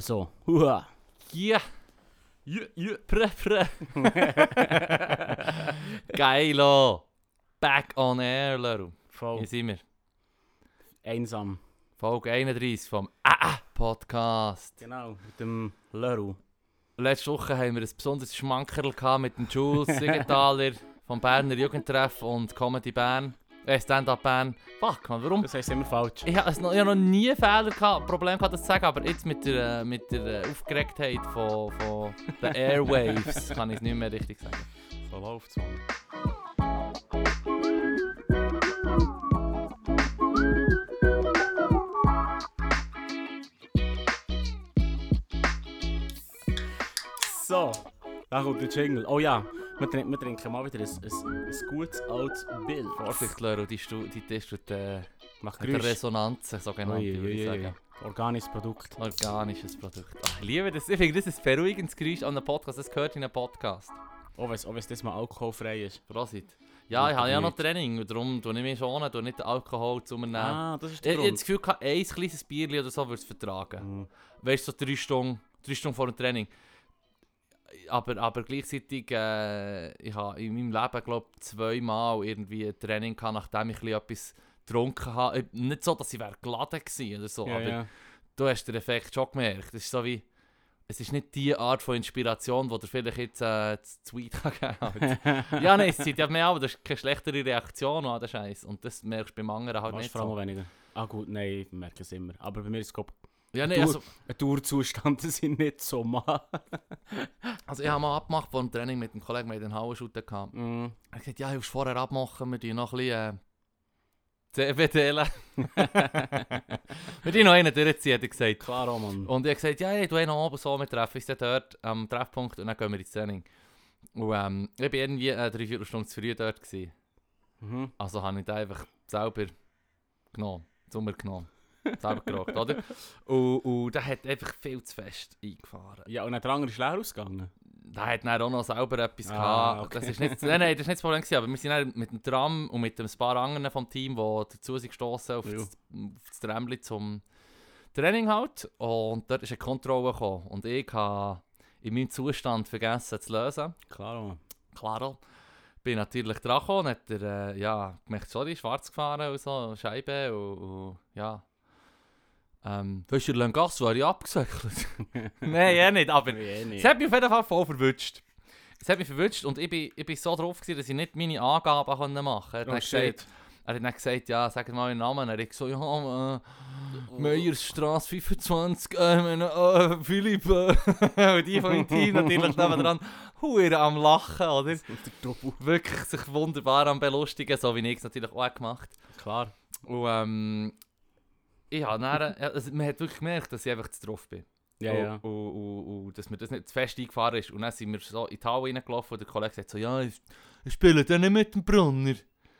So. Hua. Ja. Ja, ja, pre, pre. Geilo. Back on air, Leru. Voll Hier sind wir. einsam. Folge 31 vom AA Podcast. Genau, mit dem Leru. Letzte Woche haben wir ein besonderes Schmankerl gehabt mit dem Jules Siegenthaler vom Berner Jugendtreff und Comedy Bern. Äh, Stand-Up Bern. Fuck, man, warum? Das heisst immer falsch. Ich habe noch, hab noch nie Fehler gehabt, Problem gehabt, das zu sagen, aber jetzt mit der, mit der äh, Aufgeregtheit von, von den Airwaves kann ich es nicht mehr richtig sagen. So läuft's, Mann. So, da kommt der Jingle. Oh ja, wir trinken, wir trinken mal wieder ein, ein, ein gutes altes Bild. Vorsicht, Leru, die, die testet äh, Macht mit der Geräusch. Resonanz, sogenannte, Ui, würde ich sagen. Organisches Produkt. Organisches Produkt. Ach, ich liebe das. Ich finde, das ist ein beruhigendes Geräusch an einem Podcast. Das gehört in einem Podcast. Auch wenn es das mal alkoholfrei ist. Prosit. Ja, ich habe ja noch Training, darum tue ich mich schon, tue nicht den Alkohol zu mir nehmen. Ah, das ist Ich der ich habe Grund. das Gefühl, ein kleines Bierchen oder so würde es vertragen. Mhm. Weißt du, so drei Stunden, drei Stunden vor dem Training. Aber, aber gleichzeitig, äh, ich habe in meinem Leben, glaube zweimal irgendwie ein Training gehabt, nachdem ich etwas getrunken habe. Äh, Nicht so, dass ich wäre geladen gewesen oder so, Ja, aber ja. du hast den Effekt schon gemerkt. Es ist so wie, es ist nicht die Art von Inspiration, die dir vielleicht jetzt äh, zu Tweet kann geben kann. ja, nein, es zieht ja mehr aber das ist keine schlechtere Reaktion an den Scheiß. Und das merkst du beim anderen halt Machst nicht vor allem so. weniger. Ah gut, nein, ich merke es immer. Aber bei mir ist es glaub, Ja, nein, also, ein Tourzustand, das sind nicht so mal. also ich habe mal abgemacht vor dem Training mit einem Kollegen, wir hatten den Hauenshooter gehabt. mm. Er hat gesagt, ja, ich muss vorher abmachen, wir tun noch ein bisschen äh, CBD. wir tun noch einen durchziehen, hat er gesagt. Klar, auch, Mann. Und ich habe gesagt, ja, ich tue noch oben so, wir treffen uns dort am Treffpunkt und dann gehen wir ins Training. Und ähm, ich war irgendwie äh, drei, vier Stunden zu früh dort. Gewesen. Mhm. Also habe ich den einfach selber genommen, mir genommen. Selber gerockt, oder? Und, und der hat einfach viel zu fest eingefahren. Ja, und dann der andere ist leer ausgegangen. Der hat dann auch noch selber etwas Ah, gehabt. okay. Das ist nicht, nein, nein, das ist nicht das Problem gewesen, aber wir sind dann mit dem Tram und mit ein paar anderen vom Team, die dazu sind gestossen auf, das, auf das Tramli zum Training halt. Und dort ist eine Kontrolle gekommen. Und ich habe in meinem Zustand vergessen zu lösen. Klar, Mann. Klaro. Bin natürlich dran gekommen, hat er, äh, ja, gemerkt, sorry, schwarz gefahren und so, Scheibe und, und ja. Ähm, du, Langasso wäre ich abgesäckelt. Nein, eh nicht, aber Eh es hat mich auf jeden Fall voll verwünscht. Es hat mich verwünscht und ich bin, ich bin so drauf, gewesen, dass ich nicht meine Angaben konnte machen konnte. Er, hat Oh, gesagt- er hat dann gesagt, ja, sag mal den Namen. Er hat so, ja, äh, Meyersstraße 25, äh, ich meine, äh, Philipp, äh, und die von meinem Team natürlich nebenan, hure am Lachen, oder? Wirklich sich wunderbar am belustigen, so wie ich es natürlich auch gemacht Klar. Und ähm, ich habe dann, ja, also, man hat wirklich gemerkt, dass ich einfach zu drauf bin. Ja, und, ja. Und, und, und dass mir das nicht zu fest eingefahren ist. Und dann sind wir so in die Halle reingelaufen und der Kollege sagt so, ja, ich, ich spiele dann nicht mit dem Brunner.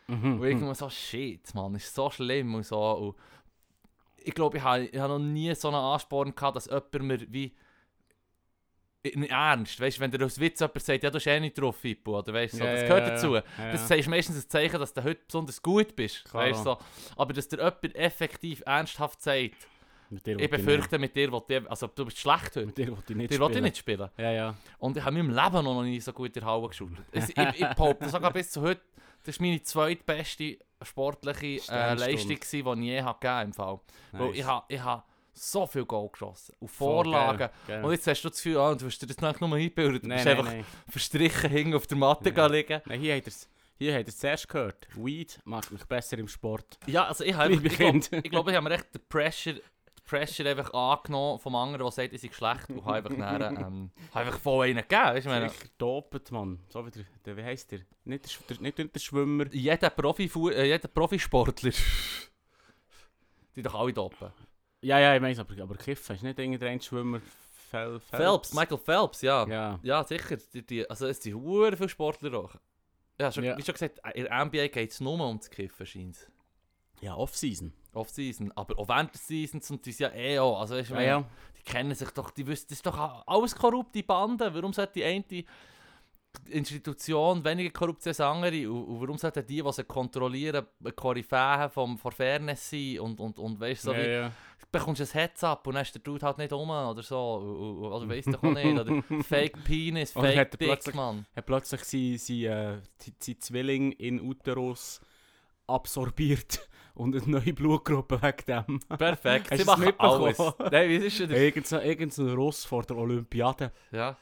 Mhm. Und irgendwann so, shit, Mann, ist so schlimm und so. Und ich glaube, ich habe ich hab noch nie so einen Ansporn gehabt, dass jemand mir wie in Ernst, weißt du, wenn dir aus Witz jemand sagt, ja, du bist eh nicht drauf, Fippo, oder weißt du, so, Ja, das gehört ja, dazu. ja. Das du meistens ein Zeichen, dass du heute besonders gut bist. Klar. Weißt, so. Aber dass dir jemand effektiv ernsthaft sagt, ich befürchte, mit dir, will ich, also du bist schlecht heute. Mit dir wollte ich nicht Dir will ich spielen. nicht spielen. Ja, ja. Und ich habe in meinem Leben noch nie so gut in der Halle geschaut. Es, ich ich behaupte sogar bis zu heute, das ist meine zweitbeste sportliche äh. Leistung, gewesen, die ich je habe gegeben im Fall. Weil Nice. ich habe ich ha so viel Goal geschossen. Voll Vorlagen. geil, geil. Und jetzt hast du das Gefühl, ah, du hast dir das nicht nur eingebildet. Du Nein, bist nein, einfach nein. verstrichen hinten auf der Matte Ja. liegen. Nein, hier hat er es. Hier er es zuerst gehört. Weed macht mich besser im Sport. Ja, also ich habe Liebe ich glaube, ich, glaub, ich habe mir echt den Pressure, den Pressure einfach angenommen vom anderen, der sagt, ich sei schlecht. Und habe einfach, dann, ähm, habe einfach voll einen gegeben. Weißt, du, ich meine, Mann. So wie der, der wie heisst der? Nicht der, der, nicht der Schwimmer. jeder, Profi äh, jeder Profisportler, die doch alle dopen. Ja, ja, ich meine, aber, aber Kiffen ist nicht irgendein Schwimmer. Fel, Phelps, Michael Phelps, ja. Ja, Ja. sicher. Die, die, also es sind hure viele Sportler auch. Ja, schon, Ja. wie schon gesagt, in der NBA geht es nur ums Kiffen, scheint Ja, Off-Season. Off-Season. Aber auch während der Season sind die ja eh auch. Also, weißt, Ja, ja. die kennen sich doch, die wissen, das ist doch alles korrupte Banden. Warum sollte die eine Institution weniger korrupt als andere und, und warum sollten die, die sie kontrollieren, Koryphäen vom von Fairness sein und, und, und weißt so ja, wie, ja. bekommst du ein Heads up und dann ist der Dude halt nicht um oder so, oder weißt du auch nicht, oder Fake Penis, hat Fake er Dick, plötzlich- Mann. hat plötzlich sein, sein, äh, sein, Zwilling in Uterus absorbiert und eine neue Blutgruppe wegen dem. Perfekt, Hast sie machen alles. Nein, wie ist denn das? Irgendein irgendein Russ vor der Olympiade Ja.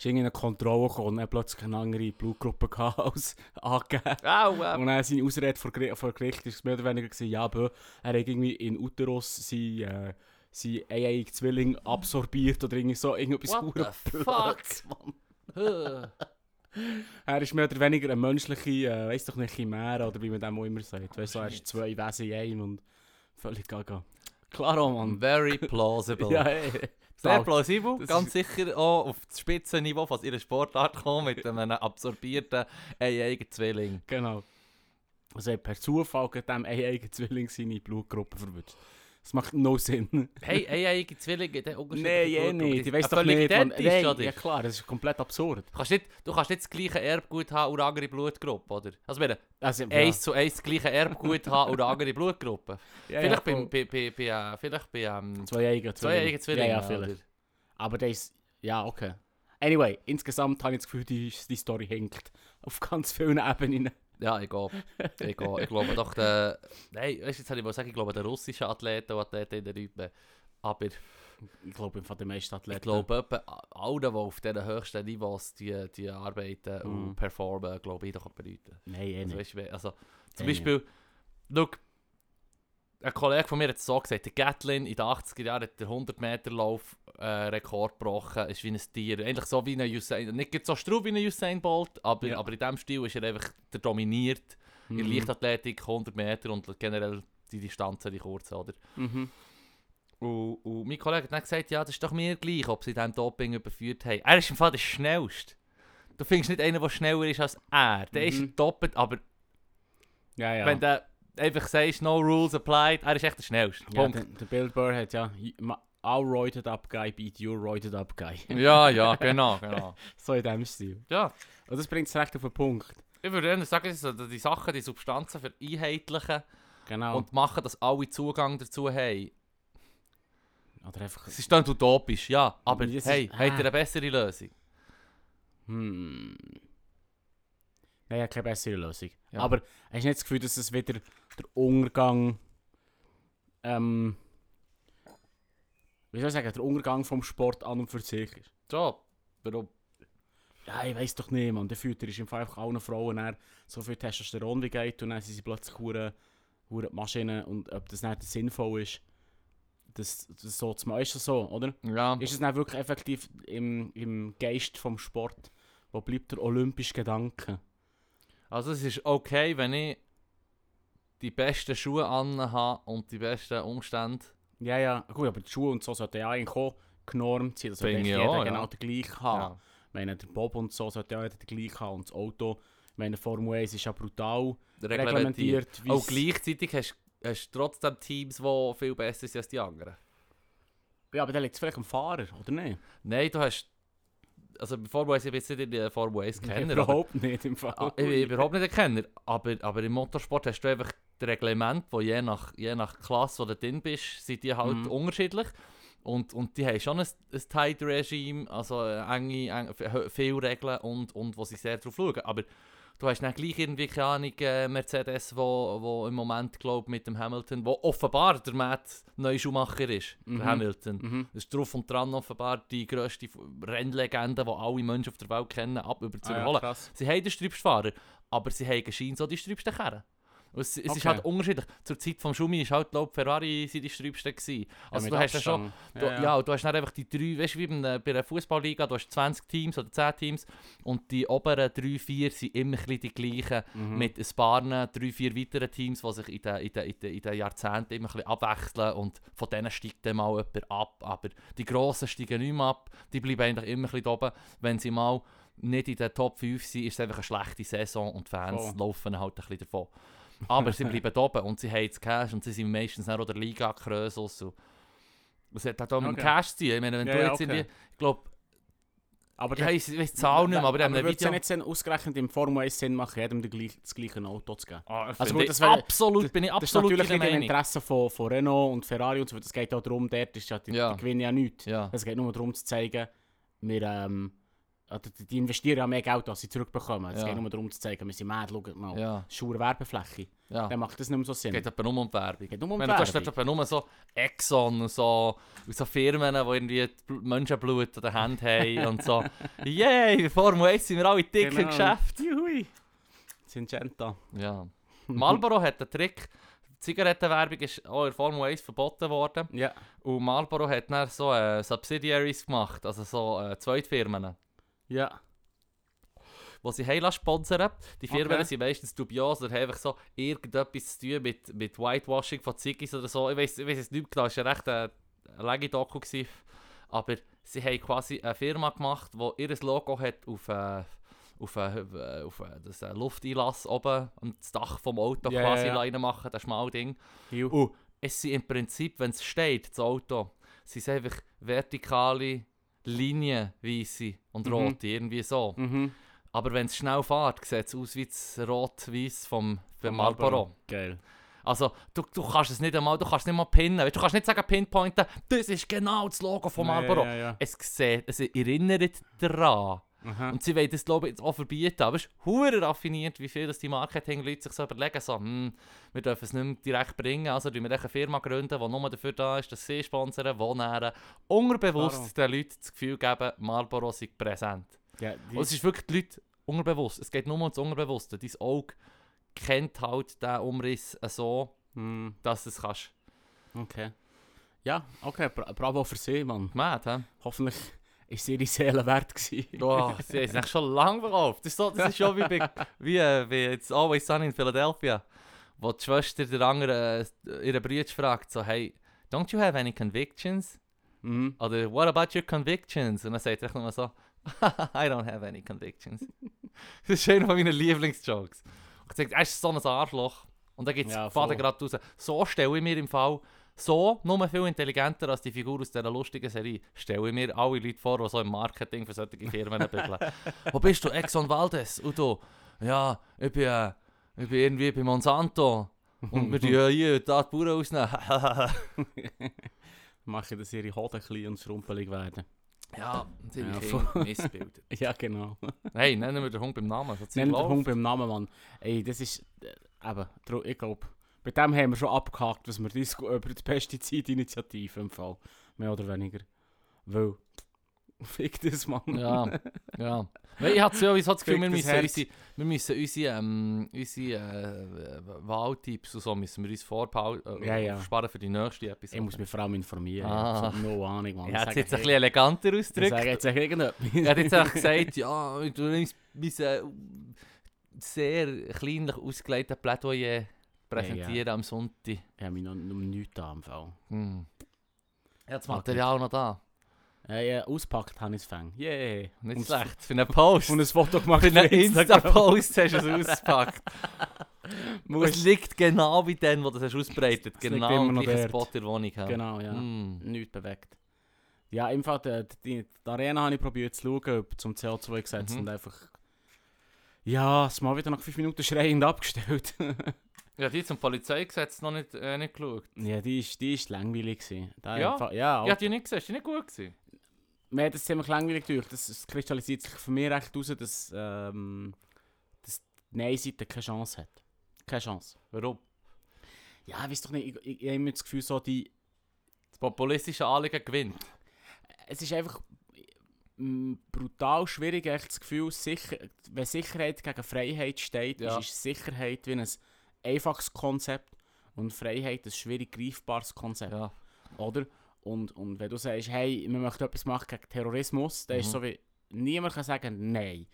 Ist in eine Kontrolle gekommen und hat plötzlich eine andere Blutgruppe gehabt als angegeben. Äh, Und dann seine Ausrede vor, Geri- vor Gericht war mehr oder weniger, gewesen, ja, bö, er hat irgendwie in Uterus sein, äh, sein eieigen Zwilling absorbiert oder irgendwie so, irgendetwas What the fuck? Mann. Er ist mehr oder weniger eine menschliche, äh, weiss doch nicht, Chimäre oder wie man dem auch immer sagt. Weißt du, er ist zwei Wesen in einem und völlig gaga. Klaro, Mann. Very plausible. Ja, ey. Sehr plausibel, das ganz sicher auch auf das Spitzenniveau von ihrer Sportart kommen mit einem absorbierten eigen Zwilling. Genau. Also er hat per Zufall gerade dem eieigen Zwilling seine Blutgruppe verwünscht. Das macht no Sinn. Hey, eigen Zwilling, der Nein, unterschiedliche eh nicht. die Ich weiß doch nicht. identisch, Nein, oder? ja klar, das ist komplett absurd. Du kannst, nicht, du kannst nicht das gleiche Erbgut haben und eine andere Blutgruppe, oder? Also wir Also, ja. eins zu eins das gleiche Erbgut haben und eine andere Blutgruppe. Ja, vielleicht ja, bei, bei, bei, bei, äh, vielleicht bei ähm, Zwei eigen zwei eigen Zwillingen. Ja, ja, vielleicht. oder? Aber das ist... Ja, okay. Anyway, insgesamt habe ich das Gefühl, die, die Story hinkt. Auf ganz vielen Ebenen. Ja, ich glaube. Ich, ich glaube doch, der. Nein, weißt jetzt habe ich mal sagen, ich glaube, der russische Athleten und Athletinnen üben. Aber Ich glaube, von den meisten Athleten. ich glaube, alle, die auf diesen höchsten Niveaus die, die arbeiten Mhm. und performen, glaube ich, doch bedeuten. Nein, eh Also, nicht. weißt du, wie- also, zum Eh Beispiel, look, ein Kollege von mir hat es so gesagt, der Gatlin in den 80er Jahren hat den 100-Meter-Lauf-Rekord gebrochen, ist wie ein Tier. Eigentlich so wie ein Usain, nicht so straub wie ein Usain Bolt, aber, Ja. aber in diesem Stil ist er einfach der dominiert. In Mhm. Leichtathletik, 100 Meter und generell die Distanzen, die kurzen, oder? Mhm. Und, und mein Kollege hat dann gesagt, ja, das ist doch mir gleich, ob sie diesem Doping überführt haben. Er ist im Fall der Schnellste. Du findest nicht einen, der schneller ist als er. Der Mhm. ist doppelt, aber Ja, ja. wenn einfach sagst, no rules applied, er ist echt der Schnellste. ja Punkt. der, der Bill Burr hat ja... Our roided up guy beat your roided up guy. Ja, ja, genau, genau. so in dem Stil. Ja, Und das bringt es recht auf den Punkt. ich würde eher sagen, so die Sachen, die Substanzen vereinheitlichen Genau. und machen, dass alle Zugang dazu haben. Oder einfach... Es ist dann utopisch, ja, aber Das ist- hey, ah. habt ihr eine bessere Lösung? Hm. Nein, ja, keine bessere Lösung. Ja. Aber hast du nicht das Gefühl, dass es wieder der Untergang. Ähm, wie soll ich sagen, der Untergang vom Sport an und für sich ist? So, warum? Ja, ich weiß doch nicht, man. Der Fütter ist im Fall einfach allen Frauen dann so viel Testosteron wie geht und dann sind sie plötzlich hure hure Maschinen und ob das nicht sinnvoll ist, das, das so zu machen. Ist das so, oder? Ja, Ist es nicht wirklich effektiv im, im Geist vom Sport? Wo bleibt der olympische Gedanke? Also es ist okay, wenn ich die besten Schuhe anhabe und die besten Umstände. Ja, ja, gut, aber die Schuhe und so sollten ja eigentlich auch genormt sein. Das sollte eigentlich ich jeder ja. genau den gleichen haben. Ja. Ich meine, der Bob und so sollte ja jeder den gleichen haben. Und das Auto, ich meine, Formel 1 ist ja brutal Reglementiert. reglementiert. Auch gleichzeitig hast hast du trotzdem Teams, die viel besser sind als die anderen. Ja, aber dann liegt es vielleicht am Fahrer, oder nicht? Nein, du hast. Also Formel 1, ich bin jetzt nicht in der Formel 1 Kenner. aber- Überhaupt nicht im Fall. Ah, ich bin überhaupt nicht ein Kenner. Aber, aber im Motorsport hast du einfach das Reglement, wo je nach, je nach Klasse, wo du drin bist, sind die halt Mhm. unterschiedlich. Und, und die haben schon ein, ein tight Regime, also äh, enge, eng, f- viele Regeln und, und wo sie sehr drauf schauen. Aber du hast dann gleich irgendwie, keine Ahnung, äh, Mercedes, wo, wo im Moment, glaube mit dem Hamilton, wo offenbar der Matt neue Schuhmacher ist, Mhm. der Hamilton. Mhm. Das ist drauf und dran offenbar die grösste Rennlegende, die alle Menschen auf der Welt kennen, ab über zu Ah, ja. Sie haben den Sträubstfahrer, aber sie haben scheinbar so die sträubsten Kerren. Es, es ist Okay. halt unterschiedlich. Zur Zeit vom Schumi ist halt, glaube Ferrari die sträubsten gewesen. Also mit du hast ja schon, Abstand. du, ja, und du hast dann einfach die drei, weißt du, wie bei einer, Fußballliga, du hast 20 Teams oder 10 Teams und die oberen 3, 4 sind immer ein die gleichen. Mhm. Mit ein paar, drei, vier weiteren Teams, die sich in den, in den, in den, in den Jahrzehnten immer ein abwechseln und von denen steigt dann mal jemand ab. Aber die Grossen steigen nicht mehr ab, die bleiben eigentlich immer ein oben. Wenn sie mal nicht in den Top 5 sind, ist es einfach eine schlechte Saison und die Fans Voll. laufen halt ein bisschen davon. Aber sie bleiben oben und sie haben das Cash und sie sind meistens auch der Liga Krösus. und Das hat auch mit dem Okay. Cash zu tun. Ich meine, wenn Ja, du ja, jetzt okay. irgendwie, ich glaube, Aber Ja, ich weiß die Zahl nicht mehr, aber in einem ja Video... nicht Sinn, ausgerechnet im Formel 1 Sinn machen, jedem das gleiche Auto zu geben. Ah, Also gut, das wär- absolut, bin ich Das ist absolut natürlich nicht im. Interesse von, von Renault und Ferrari und so, es geht auch darum, dort ist ja die, Ja. die gewinnen ja nichts. Ja, Es geht nur darum zu zeigen, wir, ähm, die- investieren ja mehr Geld, als sie zurückbekommen. Es Ja. geht nur darum zu zeigen, wir sind mad, schaut mal. ja, Schauer Werbefläche. ja. Dann macht das nicht mehr so Sinn. geht etwa nur um Werbung. Geht nur um Wenn die du hast Werbung. etwa nur so Exxon und so, und so Firmen, die irgendwie Bl- Menschenblut an der Hand haben und so. Yay, Formel 1 sind wir alle dick im Genau. Geschäft. Juhui. Syngenta. Ja. Marlboro hat einen Trick. Zigarettenwerbung ist auch in Formel 1 verboten worden. Ja. Und Marlboro hat dann so äh, Subsidiaries gemacht, also so äh, Zweitfirmen, Ja. die sie heilen sponsern. Die Firmen Okay. sind meistens dubios oder haben einfach so irgendetwas zu tun mit, mit Whitewashing von Ziggis oder so. Ich weiß ich weiss es nicht genau, es war ja recht äh, eine lange Doku. Gewesen. Aber sie haben quasi eine Firma gemacht, die ihr Logo hat auf, äh, auf, äh, auf äh, das äh, Lufteinlass oben und das Dach vom Auto Ja, quasi ja. reinmachen, das Schmalding. Ju. Und es sind im Prinzip, wenn es steht, das Auto, sind es einfach vertikale Linien, weiße und Mhm. rote, irgendwie so. Mhm. Aber wenn es schnell fährt, sieht es aus wie das rot-weiß vom, vom Marlboro. Geil. Also, du, du kannst es nicht einmal, du kannst nicht mal pinnen. Du kannst nicht sagen, pinpointen, das ist genau das Logo von Marlboro. Ja, ja, ja. Es, sieht, es erinnert daran. Aha. Und sie wollen das, glaube ich, jetzt auch verbieten. Aber es ist hure raffiniert, wie viel das die Marketing-Leute sich so überlegen. So, hm, wir dürfen es nicht mehr direkt bringen. Also wir eine Firma, gründen, die nur dafür da ist, dass sie sponsern, die dann unterbewusst den Leuten das Gefühl geben, Marlboro sei präsent. Ja, Und es ist wirklich die Leute unterbewusst. Es geht nur um das Unterbewusste. Dein Auge kennt halt den Umriss so, Hm, dass du es kannst. okay. Ja, okay, bra bravo für sie, Mann. Mad, hä? Hoffentlich ist ihre Seele wert gewesen. Oh, sie echt schon lange verkauft. Das ist, so, das ist schon wie, bei, wie, wie jetzt Always Sunny in Philadelphia. Wo die Schwester der andere, äh, ihre Brüder fragt, so, hey, don't you have any convictions? Mhm. Oder what about your convictions? Und dann sagt er echt nur so, I don't have any convictions. das ist einer von meinen Lieblingsjokes. Und er sagt, er ist so ein Arschloch. Und dann gibt es Ja, gerade raus. So stelle ich mir im Fall, so, nur viel intelligenter als die Figur aus dieser lustigen Serie, stelle ich mir alle Leute vor, die so im Marketing für solche Firmen bügeln. Wo bist du? Exxon Valdez? Und du? Ja, ich bin, äh, ich bin irgendwie bei Monsanto. Und wir tun ja hier da die Bauern ausnehmen. Machen, dass ihre Hoden klein und schrumpelig werden. ja, sie Ja, voll. missbildet. Ja, genau. Hey, nennen wir den Hund beim Namen. So Nenn den. Hund beim Namen, Mann. Ey, das ist... Äh, eben, ich glaube, bei dem haben wir schon abgehakt, was wir über die Pestizidinitiative im Fall. Mehr oder weniger. Weil... Fick das, Mann. Ja, ja. Weil ich habe sowieso das Gefühl, wir müssen, unsere, wir müssen unsere, ähm, unsere äh, Wahltipps und so müssen wir uns vorbehalten, äh, Ja, ja. für die nächste Episode. Ich muss mich vor allem informieren. Ah. Ich habe no Ahnung, Mann. Ich hätte es Sag jetzt ein hey- bisschen eleganter Ich ausgedrückt. sage jetzt irgendetwas. Er hat jetzt einfach gesagt, ja, du musst mein sehr kleinlich ausgelegtes Plädoyer präsentieren am Sonntag. Ich habe mich noch um nichts da am Fall. Hm. Er hat das Okay. Material noch da. Ja, ja, ausgepackt habe ich es fängt. Yeah. Nicht Und- schlecht. Für einen Post. Und ein Foto gemacht Für einen. Insta-Post hast du es ausgepackt. Muss- Es liegt genau wie den, wo du es ausbreitet. Liegt Genau im gleichen. Spot in der Wohnung. Ja. Genau, ja. Mm. Nichts bewegt. Ja, einfach die, die, die Arena habe ich probiert zu schauen, ob zum CO2 gesetzt Mhm. und einfach... Ja, es mal wieder nach 5 Minuten schreiend abgestellt. Ja, die zum Polizeigesetz noch nicht, äh, nicht geschaut. ja, die ist, die ist langweilig gewesen. Da Ja? einfach- ja, Ja, die nicht gesehen. Ist die nicht gut gewesen? mir hat es ziemlich langweilig durch. Das, es kristallisiert sich für mich recht raus, dass, ähm, dass die Nein-Seite keine Chance hat. Keine Chance. Warum? Ja, ich weiß doch nicht, ich, ich, ich habe immer das Gefühl, so die... Das populistische Anliegen gewinnt. Es ist einfach brutal schwierig, echt das Gefühl, sicher, wenn Sicherheit gegen Freiheit steht, Ja. ist Sicherheit wie ein einfaches Konzept und Freiheit ein schwierig greifbares Konzept, Ja. oder? Und, und wenn du sagst, hey, wir möchten etwas machen gegen Terrorismus, dann ist Mhm. so wie, niemand kann sagen, nein.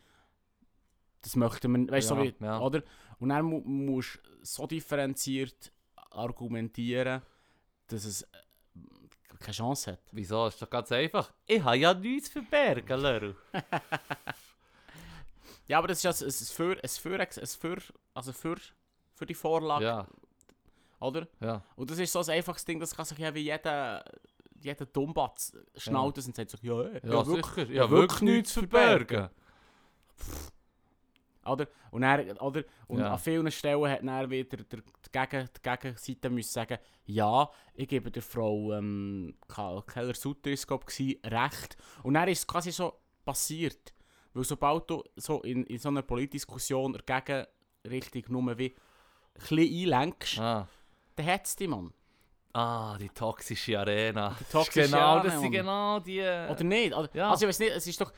Das möchten wir, weißt du, Ja, so wie, ja. oder? Und dann mu musst du so differenziert argumentieren, dass es äh, keine Chance hat. Wieso? Ist doch ganz einfach. Ich habe ja nichts verbergen, Leru. Ja, aber das ist ja ein, ein für, ein für, ein für, also für, für die Vorlage, Ja, oder? ja. Und das ist so ein einfaches Ding, das kann sich ja wie jeder jeder Dummbatz schnallt es und sagt so, ja, ja, Ja, ja, wirklich. sicher. Ja, wirklich nichts zu verbergen. Oder? Und, er, oder? und Ja. an vielen Stellen hat dann wieder der, der Gegen, die Gegenseite müssen sagen, ja, ich gebe der Frau ähm, Keller-Sutter ist recht. Und dann ist es quasi so passiert. Weil sobald du so in, in so einer Politdiskussion dagegen richtig nur wie ein bisschen einlenkst, Ah. dann hat es dich, Mann. ah, die toxische Arena. Die toxische genau, Arena, das sind genau die... Oder nicht? Oder, Ja. Also ich weiß nicht, es ist doch...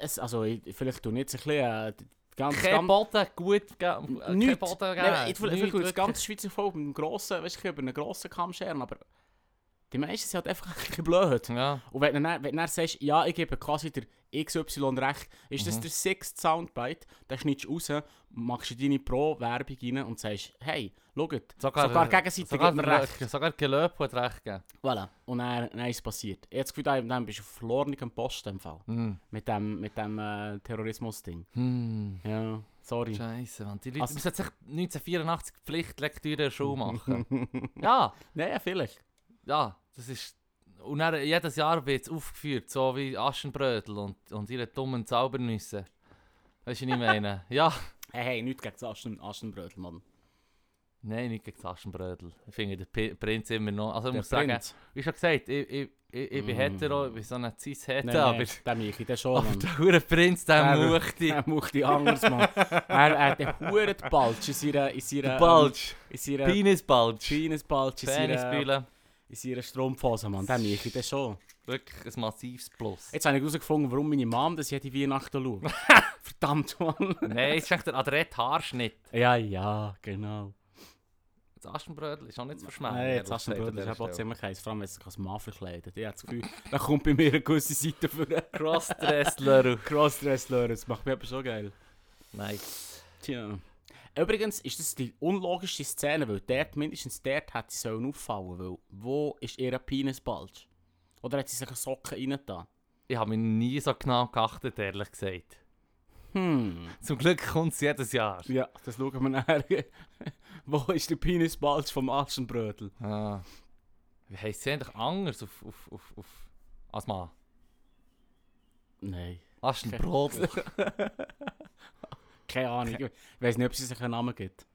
Es, also ich, vielleicht tue ich jetzt ein bisschen... Äh, ganz, Kein ganz, Boden gut ge- äh, Kein. Boden Nein, geben. ich, ich, ich, Nichts, ich das ganze Schweizer Volk mit einem grossen, weißt du, über einen grossen Kamm scheren, aber die meisten sind halt einfach ein bisschen blöd. Ja. Und wenn du dann, wenn du dann sagst, ja, ich gebe quasi der XY recht, ist das Mhm. der sixth Soundbite, dann schneidest du raus, machst du deine Pro-Werbung rein und sagst, hey, schaut, Sogar, sogar die Gegenseite sogar, gibt mir recht. Sogar Gelöb hat recht gegeben. Voilà. Und dann, dann ist es passiert. Habe das Gefühl, dann, bist du auf verlorenem Posten im Fall. Hm. Mit dem, mit dem äh, Terrorismus-Ding. Hm. Ja, sorry. Scheiße, Mann. Die Leute Also- müssen sich 1984 Pflichtlektüre in der Schule machen. ja, Nein, vielleicht. ja, das ist... Und dann, jedes Jahr wird es aufgeführt, so wie Aschenbrödel und, und ihre dummen Zaubernüsse. Weißt du, was ich meine? ja. Hey, hey, nichts gegen das Aschen, Aschenbrödel, Mann. Nein, nicht gegen das Aschenbrödel. Ich finde den P Prinz immer noch... Also ich Der muss sagen, Prinz. wie schon gesagt, ich, ich, ich, ich bin Mm. hetero, ich bin so ein cis-hetero, Nein, aber... nein, der Michi, der schon, Mann. der hure Prinz, der Der- Muchti. Er macht die anders, Mann. er, er hat den Huren Balsch in seiner... In seiner Der Balch. In seiner... Penis-Balch. Penisbalsch in seiner... Penisbühle. In seiner Strumpfhose, Mann. Der Michi, der schon. Wirklich ein massives Plus. Jetzt habe ich herausgefunden, warum meine Mom das jede Weihnachten schaut. Verdammt, Mann. Nein, es ist echt der adrett Haarschnitt. Ja, ja, genau. Das Aschenbrödel ist auch nicht zu verschmähen. Nein, das ist auch ziemlich heiß. Vor allem, wenn es sich als Mann verkleidet. Ich habe das Gefühl, da kommt bei mir eine gewisse Seite für. Crossdressler. Crossdressler. Das macht mich aber schon geil. nice. Tja. Übrigens ist das die unlogischste Szene, weil dort, mindestens dort hätte sie sollen auffallen weil wo ist ihr Penisbalsch? Oder hat sie sich eine Socke reingetan? Ich habe mich nie so genau geachtet, ehrlich gesagt. Hm. Zum Glück kommt es jedes Jahr. Ja, das schauen wir nachher. wo ist der Penisbalsch vom Aschenbrödel? Ah. Wie heisst sie eigentlich anders auf, auf, auf, auf als Mann? Nein. Aschenbrödel. Keine Ahnung. Ich weiß nicht, ob sie sich einen Namen gibt.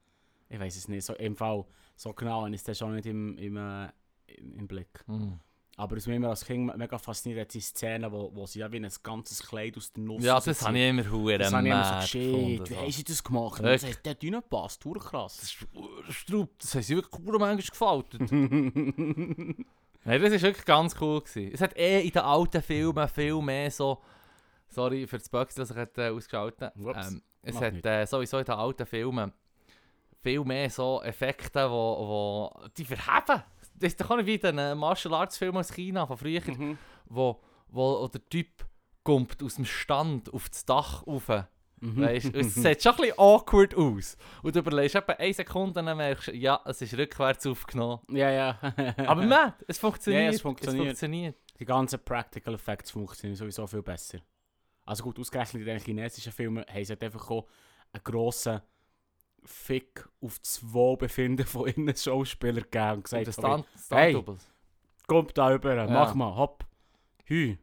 Ich weiß es nicht. So, Im Fall, so genau habe ich es schon nicht im, im, äh, im, Blick. Hm. Aber was mich immer als Kind mega fasziniert sind Szenen, wo, wo sie ja wie ein ganzes Kleid aus der Nuss Ja, das habe ich immer hure Das habe ich immer so geschickt. Wie haben sie das gemacht? Das hat dort reingepasst. Hure Das krass. ist uh, Straub, das haben sie wirklich pur manchmal gefaltet. Nein, das war wirklich ganz cool. Gewesen. Es hat eh in den alten Filmen viel mehr so... Sorry für das Bugs, das ich äh, ausgeschaltet Ups, ähm, Es hat äh, sowieso in den alten Filmen viel mehr so Effekte, wo, wo die verheben. Das ist doch auch nicht wie in den Martial Arts Filmen aus China von früher, Mhm. wo, wo der Typ kommt aus dem Stand auf das Dach rauf. Mhm. Weißt es sieht schon ein bisschen awkward aus. Und du überlegst etwa eine Sekunde und dann merkst du, ja, es ist rückwärts aufgenommen. Ja, ja. Aber man, es funktioniert. Ja, es funktioniert. Es funktioniert. Die ganzen Practical Effects funktionieren sowieso viel besser. Also gut, ausgerechnet in den chinesischen Filmen haben sie halt einfach auch einen grossen Fick auf das Wohlbefinden von ihren Schauspielern gegeben und Und gesagt, das Stunt Stunt, Hey. Kommt da rüber, Ja. mach mal, hopp, hü.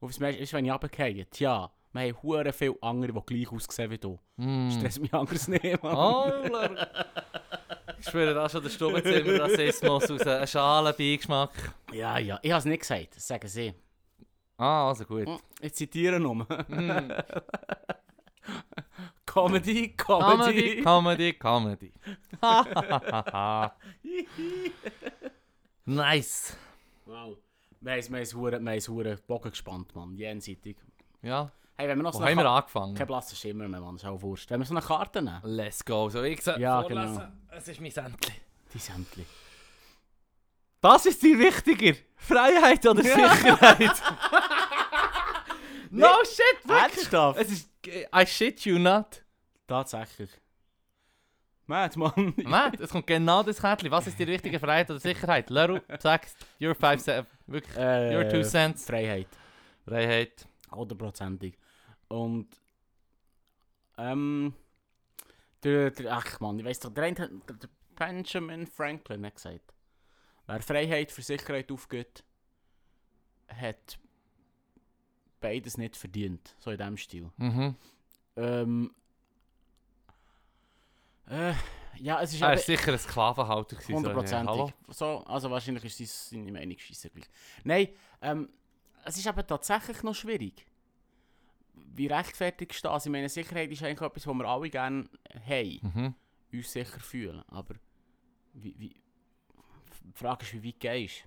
Und was ist, wenn ich runtergehe? Tja, wir haben hure viele andere, die gleich aussehen wie du. Mm. Stress mich anders nicht, Mann. Alter. Ich spüre da schon den Stubenzimmer-Rassismus aus einem Schalenbeigeschmack. Ja, ja, ich habe es nicht gesagt, das sagen sie. Ah, also gut. Ich zitiere nur. Mm. Comedy, Comedy, Comedy. Comedy, Comedy. nice. wow. Wir haben es- wir haben es hure- wir haben es hure Bogen gespannt, Mann, jenseitig. Ja, Hey, wenn wir noch wo so haben wir angefangen? Kein blasser Schimmer mehr, Mann, ist auch wurscht. Wenn wir so eine Karte nehmen, Let's go. So, ich gesagt, Ja, vorlesen. genau. Es ist mein Sändchen. die Sämtli. Was ist dir wichtiger? Freiheit oder Sicherheit? no shit, wirklich. Ernsthaft? Es ist... I shit you not. Tatsächlich. Mad, Mann. Matt, es kommt genau das Kärtchen. Was ist dir wichtiger, Freiheit oder Sicherheit? Leru, sagst, your five cents. Wirklich, Äh, your two cents. Freiheit. Freiheit. Hundertprozentig. Und... Ähm... Der, der, ach man, ich weiss doch, der, der Benjamin Franklin hat gesagt, wer Freiheit für Sicherheit aufgibt, hat beides nicht verdient. So in diesem Stil. Mhm. Ähm, äh, ja, es ist Er war eben sicher ein Sklavenhalter. hundertprozentig. So, also wahrscheinlich ist seine- seine Meinung scheisse gleich. Nein, ähm, es ist aber tatsächlich noch schwierig. Wie rechtfertigst du das? Ich meine, Sicherheit ist eigentlich etwas, was wir alle gerne haben, Mhm. uns sicher fühlen. Aber wie, wie, die Frage ist, wie weit gehst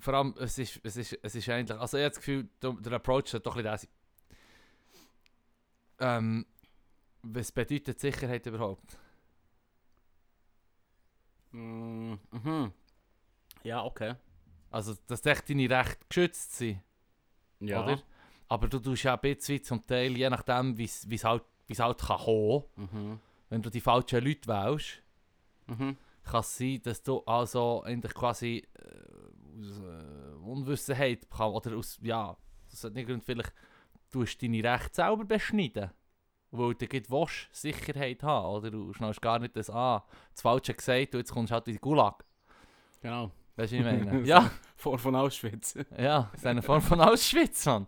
Vor allem, es ist, es ist, es ist eigentlich, also ich habe das Gefühl, der, Approach sollte doch ein bisschen der sein. Ähm, was bedeutet Sicherheit überhaupt? Mm, mhm. Ja, okay. Also, dass echt deine Rechte geschützt sind, Ja. oder? Aber du tust ja ein bisschen zum Teil, je nachdem, wie es halt, wie's halt kann kommen, Mhm. wenn du die falschen Leute wählst, Mhm. Kann es sein, dass du also quasi äh, aus äh, Unwissenheit oder aus, ja, nicht Grund, vielleicht tust du deine Rechte selber beschneiden. Weil du gleich willst, Sicherheit haben, oder du schnallst gar nicht das an, das Falsche gesagt und jetzt kommst du halt in den Gulag. Genau. Weißt du, ich meine? ja, Vor von Auschwitz. ja, das ist eine Form von Auschwitz, Mann.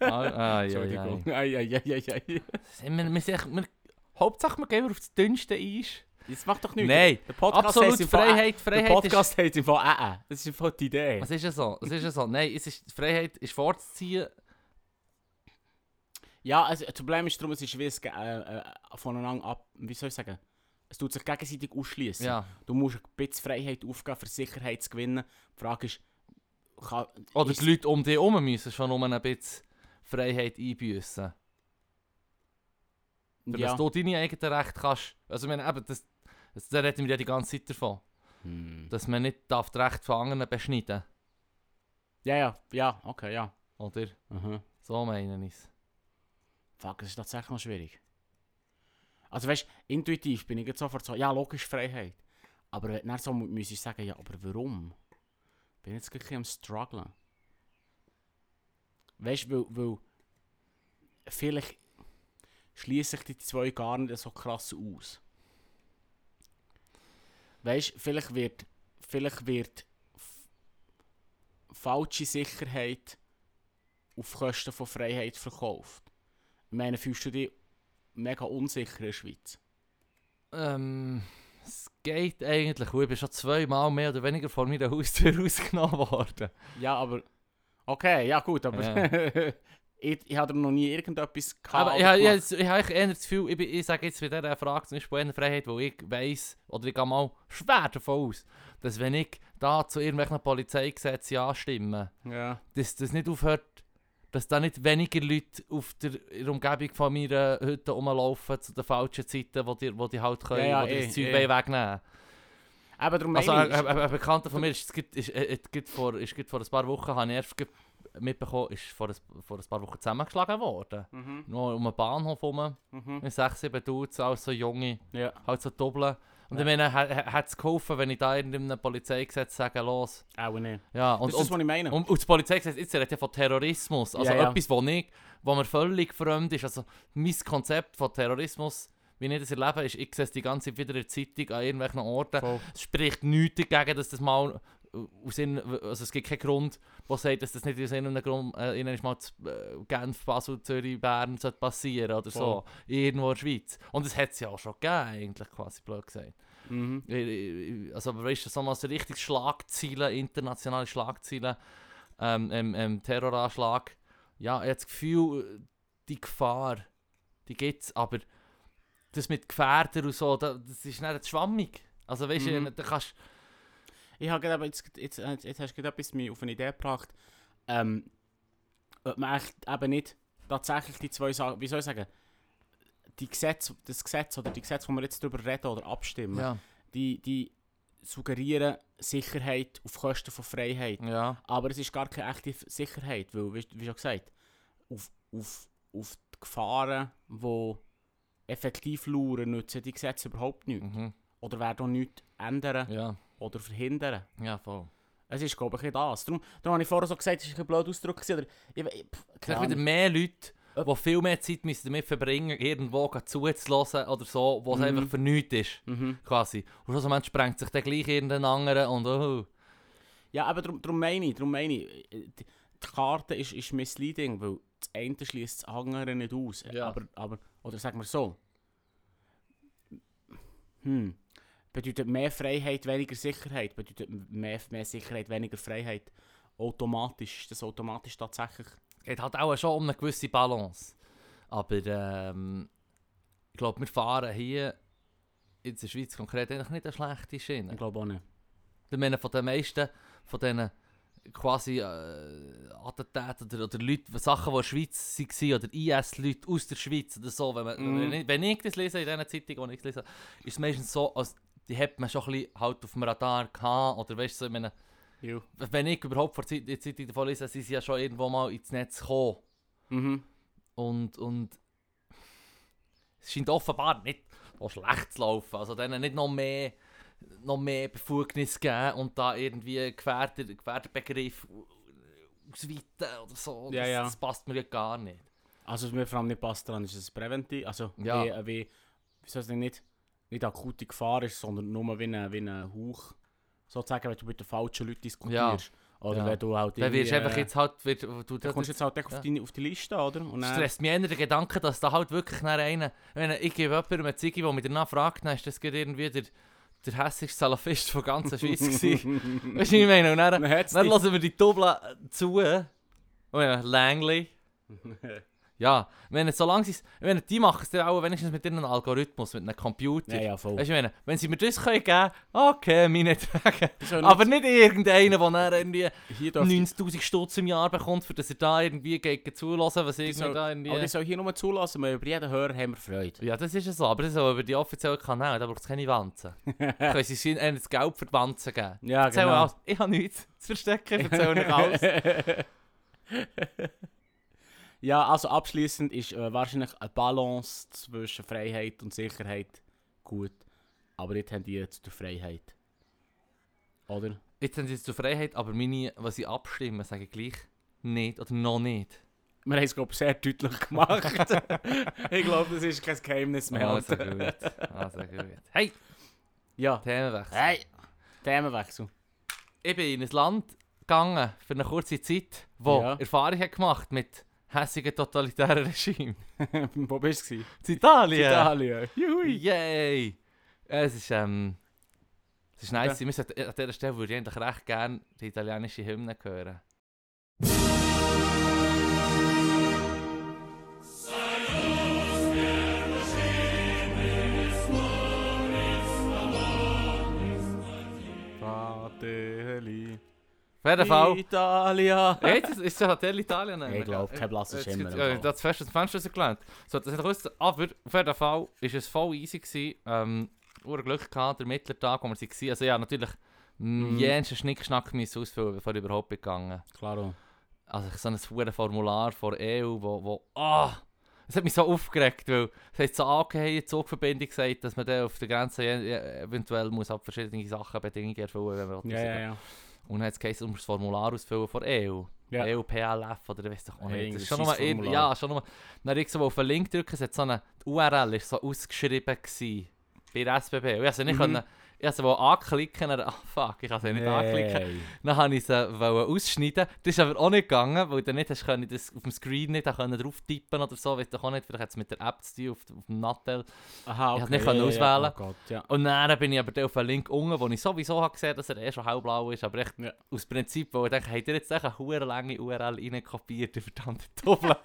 Ah, ah, ja, ja, Entschuldigung. Ei, ei, ei, ei, ei. Wir, wir, sind- wir, Hauptsache, wir gehen auf das dünnste Eis. Das macht doch nichts. Nein, Der Podcast absolut im Fall- Freiheit. Der Freiheit ist, Podcast heisst im Fall äh, äh. Das ist Fall die Idee. es ist ja so, es ist ja so. Nein, es ist, Freiheit ist vorzuziehen. Ja, also, das Problem ist darum, es ist wie es äh, äh, voneinander ab. Wie soll ich sagen? Es tut sich gegenseitig ausschließen. Ja. Du musst ein bisschen Freiheit aufgeben, für Sicherheit zu gewinnen. Die Frage ist, kann, Oder ist, die Leute um dich herum müssen schon um ein bisschen Freiheit einbüssen. Für ja. dass du deine eigenen Rechte kannst. Also, ich meine, eben, das, das, da reden wir ja die ganze Zeit davon. Hm. Dass man nicht darf die Rechte von anderen beschneiden Ja, ja, ja, okay, ja. Oder? Mhm. So meine ich es. Fuck, das ist tatsächlich noch schwierig. Also weißt intuitiv bin ich jetzt sofort so, ja, logisch Freiheit. Aber wenn du dann so mu- müsstest sagen, ja, aber warum? Bin ich jetzt bisschen am strugglen. Weißt du, weil, weil vielleicht schließen sich die zwei gar nicht so krass aus. Weißt du, vielleicht wird, vielleicht wird falsche Sicherheit auf Kosten von Freiheit verkauft. Ich meine, fühlst du dich mega unsicher in der Schweiz? Ähm, es geht eigentlich. Ich bin schon zweimal mehr oder weniger vor meiner Haustür rausgenommen worden. Ja, aber. Okay, ja gut, aber. ich, ich habe noch nie irgendetwas gehabt. Aber ich, habe- ich, ich habe eher das Gefühl, ich, bin- ich sage jetzt bei dieser Frage zum Beispiel Freiheit, wo ich weiss, oder ich gehe mal schwer davon aus, dass wenn ich da zu irgendwelchen Polizeigesetzen ja stimme, Ja. dass das nicht aufhört, dass da nicht weniger Leute auf der, in der Umgebung von meiner Hütte rumlaufen zu den falschen Zeiten, wo die, wo die halt können, Ja, ja, wo die eh, das Zeug eh. wollen wegnehmen Aber darum Also ein, ich. ein, ein Bekannter von mir ist, ist, ist, ist, ist, vor, ist vor ein paar Wochen, habe ich erst mitbekommen, ist vor ein, vor ein paar Wochen zusammengeschlagen worden. Mhm, Nur um einen Bahnhof herum, mhm. mit 6, 7 Dudes, alles so junge, Ja. halt so doppeln. Und Ja. ich meine, hat es geholfen, wenn ich da in einem Polizeigesetz sage, los. Auch nicht. Ja, Und das ist das, was ich meine. und, und das Polizeigesetz jetzt redet ja von Terrorismus. Also Ja, ja. etwas, wo, nicht, wo mir völlig fremd ist. Also mein Konzept von Terrorismus, wie ich das erlebe, ist, ich sehe es die ganze Zeit wieder in der Zeitung an irgendwelchen Orten. Voll. Es spricht nichts dagegen, dass das mal aus Sinn, also es gibt keinen Grund, der sagt, dass das nicht aus irgendeinem Grund äh, irgendwann mal zu äh, Genf, Basel, Zürich, Bern sollte passieren oder so, irgendwo in der Schweiz. Und es hat es ja auch schon gegeben, eigentlich quasi blöd gesagt. Mhm. Äh, äh, Also aber weißt du, so mal so richtig Schlagziele, internationale Schlagziele, ähm, ähm, ähm, Terroranschlag, ja, ich habe das Gefühl, die Gefahr, die gibt es, aber das mit Gefährder und so, da- das ist nicht schwammig. Also weißt Mhm. du, da kannst Ich habe gerade jetzt, jetzt, jetzt, jetzt hast du gerade etwas mir auf eine Idee gebracht. Ähm, ob man echt eben nicht tatsächlich die zwei Sachen, wie soll ich sagen, die Gesetze, das Gesetz oder die Gesetze, wo wir jetzt darüber reden oder abstimmen, ja, die, die suggerieren Sicherheit auf Kosten von Freiheit. ja, Aber es ist gar keine echte Sicherheit, weil, wie, wie schon gesagt, auf, auf, auf die Gefahren, die effektiv lauern, nützen die Gesetze überhaupt nichts. mhm. Oder werden auch nichts ändern ja, oder verhindern. ja, voll. Es ist, glaube ich, das. Darum, darum habe ich vorher so gesagt, es ist ein blöder Ausdruck. Oder, ich, ich, pff, Vielleicht wieder mehr Leute, die viel mehr Zeit müssen damit verbringen, irgendwo zuzulassen oder so, wo es Mhm. einfach für nichts ist. Mhm. Quasi. Und schlussendlich sprengt sich dann gleich irgendein anderer und oh. Ja, aber darum, darum meine ich, darum meine ich, äh, die, die Karte ist, ist misleading, weil das eine schließt das andere nicht aus. Ja. Aber, aber, oder sagen wir so. Hm. Bedeutet mehr Freiheit, weniger Sicherheit. Bedeutet mehr, mehr Sicherheit, weniger Freiheit. Automatisch, ist das automatisch tatsächlich. geht halt auch schon um eine gewisse Balance. Aber ähm, ich glaube, wir fahren hier in der Schweiz konkret eigentlich nicht eine schlechte Schiene. Ich glaube auch nicht. Ich meine, von den meisten von diesen quasi äh, Attentaten oder, oder Leute, Sachen, die in der Schweiz waren, oder IS-Leute aus der Schweiz oder so, wenn, man, wenn, ich, wenn ich das lese, in diesen Zeitungen, die ich lese, ist es meistens so, als die hat man schon ein bisschen halt auf dem Radar gehabt, oder weißt du, so, ich meine, Jo. wenn ich überhaupt vor Zeit, die Zeitung davon lese, sind sie ja schon irgendwo mal ins Netz gekommen. Mhm. Und, und es scheint offenbar nicht auch schlecht zu laufen. Also denen nicht noch mehr, noch mehr Befugnis geben und da irgendwie Gefährder, Gefährderbegriff ausweiten oder so. Ja, das, ja. das passt mir ja gar nicht. Also, was mir vor allem nicht passt daran, ist, dass es präventiv Also, Ja. wie, wie, wie soll es denn nicht, nicht akute Gefahr ist, sondern nur wie ein, wie ein Hauch. Sozusagen, wenn du mit den falschen Leuten diskutierst. Oder Ja. wenn du halt. Dann wirst du einfach äh, jetzt halt... Wird, du, das, kommst du jetzt halt ja. auf, die, auf die Liste, oder? Und dann, stresst mich eher der Gedanke, dass da halt wirklich nach einer... Wenn ich gebe jemandem eine Ziggy, der mich danach fragt, dann ist das irgendwie der, der hässigste Salafist von der ganzen Schweiz gewesen. Weißt du, ich meine? Und dann, Dann Dann lassen wir die Doppel zu. Und ja, Langley. Ja, wenn solange sie es. Meine, die machen es dann auch wenigstens mit ihrem Algorithmus, mit einem Computer. Ja, ja, voll. Weißt du, meine, wenn sie mir das können geben okay, meine Tage. Die sollen Aber nicht irgendeiner, der dann irgendwie hier dürfen 90.000 Stutz im Jahr bekommt, für dass er da irgendwie geht zulassen, was irgendwie soll, da aber irgendwie. die soll hier nur zulassen, weil über jeden Hörer haben wir Freude. Ja, das ist ja so, aber das ist über die offiziellen Kanäle, da braucht es keine Wanzen. Können sie ihnen das Geld für die Wanzen geben. Ja, genau. Ich habe nichts zu verstecken, ich erzähle nicht alles. ja, also abschließend ist äh, wahrscheinlich eine Balance zwischen Freiheit und Sicherheit gut. Aber jetzt haben die jetzt die Freiheit. Oder? Jetzt haben sie es zur Freiheit, aber meine, was ich abstimmen, sage ich gleich nicht oder noch nicht. Wir haben es, glaube ich, sehr deutlich gemacht. ich glaube, das ist kein Geheimnis mehr. Also gut, also gut. Hey, Ja. Themenwechsel. Hey! Themenwechsel. Ich bin in ein Land gegangen für eine kurze Zeit, wo Ja. Erfahrung hat gemacht mit hässigen totalitären Regime. Wo bist du? In Italien! Italien. Juhui. Yay! Es ist, ähm, es ist nice. Wir sollten- An dieser Stelle würde ich eigentlich recht gerne die italienische Hymne hören. Auf jeden Fall. Italia. Hey, das ist ja Hotel Italien. Ja, ich glaube, kein blasses Jetzt- Schimmer. Ja, das fest aus dem Fenster gelernt. So, das hat gewusst, aber auf jeden Fall war es voll easy. Gewesen. Ähm, ur Glück gehabt, der Mittlertag, wo wir waren. Also ja, natürlich Mhm. mhm. jensten Schnickschnack müssen ausfüllen, bevor ich überhaupt bin gegangen Klaro. Also so ein verdammtes Formular von EU, wo... wo ah, es hat mich so aufgeregt, weil es hat so angehört, die Zugverbindung gesagt, dass man dann auf der Grenze eventuell muss ab verschiedene Sachen, Bedingungen erfüllen, wenn man Ja, ja, ja. Und dann hat es du musst das Formular ausfüllen von EU. Ja. EU PLF oder ich weiß doch auch nicht. Irgendein Das ist schon nochmal, ja, schon nochmal. Dann ich so auf einen Link drücken, es hat so eine, die URL ist so ausgeschrieben gewesen, bei der SBB. Und ich also nicht Mhm. können, ich wollte anklicken, dann, ah fuck, ich kann sie nicht anklicken. Hey. Dann habe ich sie ausschneiden. Das ist aber auch nicht gegangen, weil du nicht hast können, das auf dem Screen nicht können drauf tippen oder so, weiß doch auch nicht, vielleicht hat es mit der App zu tun, auf, auf dem Nattel. Aha, okay. Ich nicht können auswählen. Oh Gott, ja. Und dann bin ich aber auf einen Link unten, wo ich sowieso habe gesehen dass er eh schon hellblau ist, aber echt Ja. aus Prinzip, wo ich denke, habt ihr jetzt eine hure lange URL reinkopiert, die verdammte Doppel.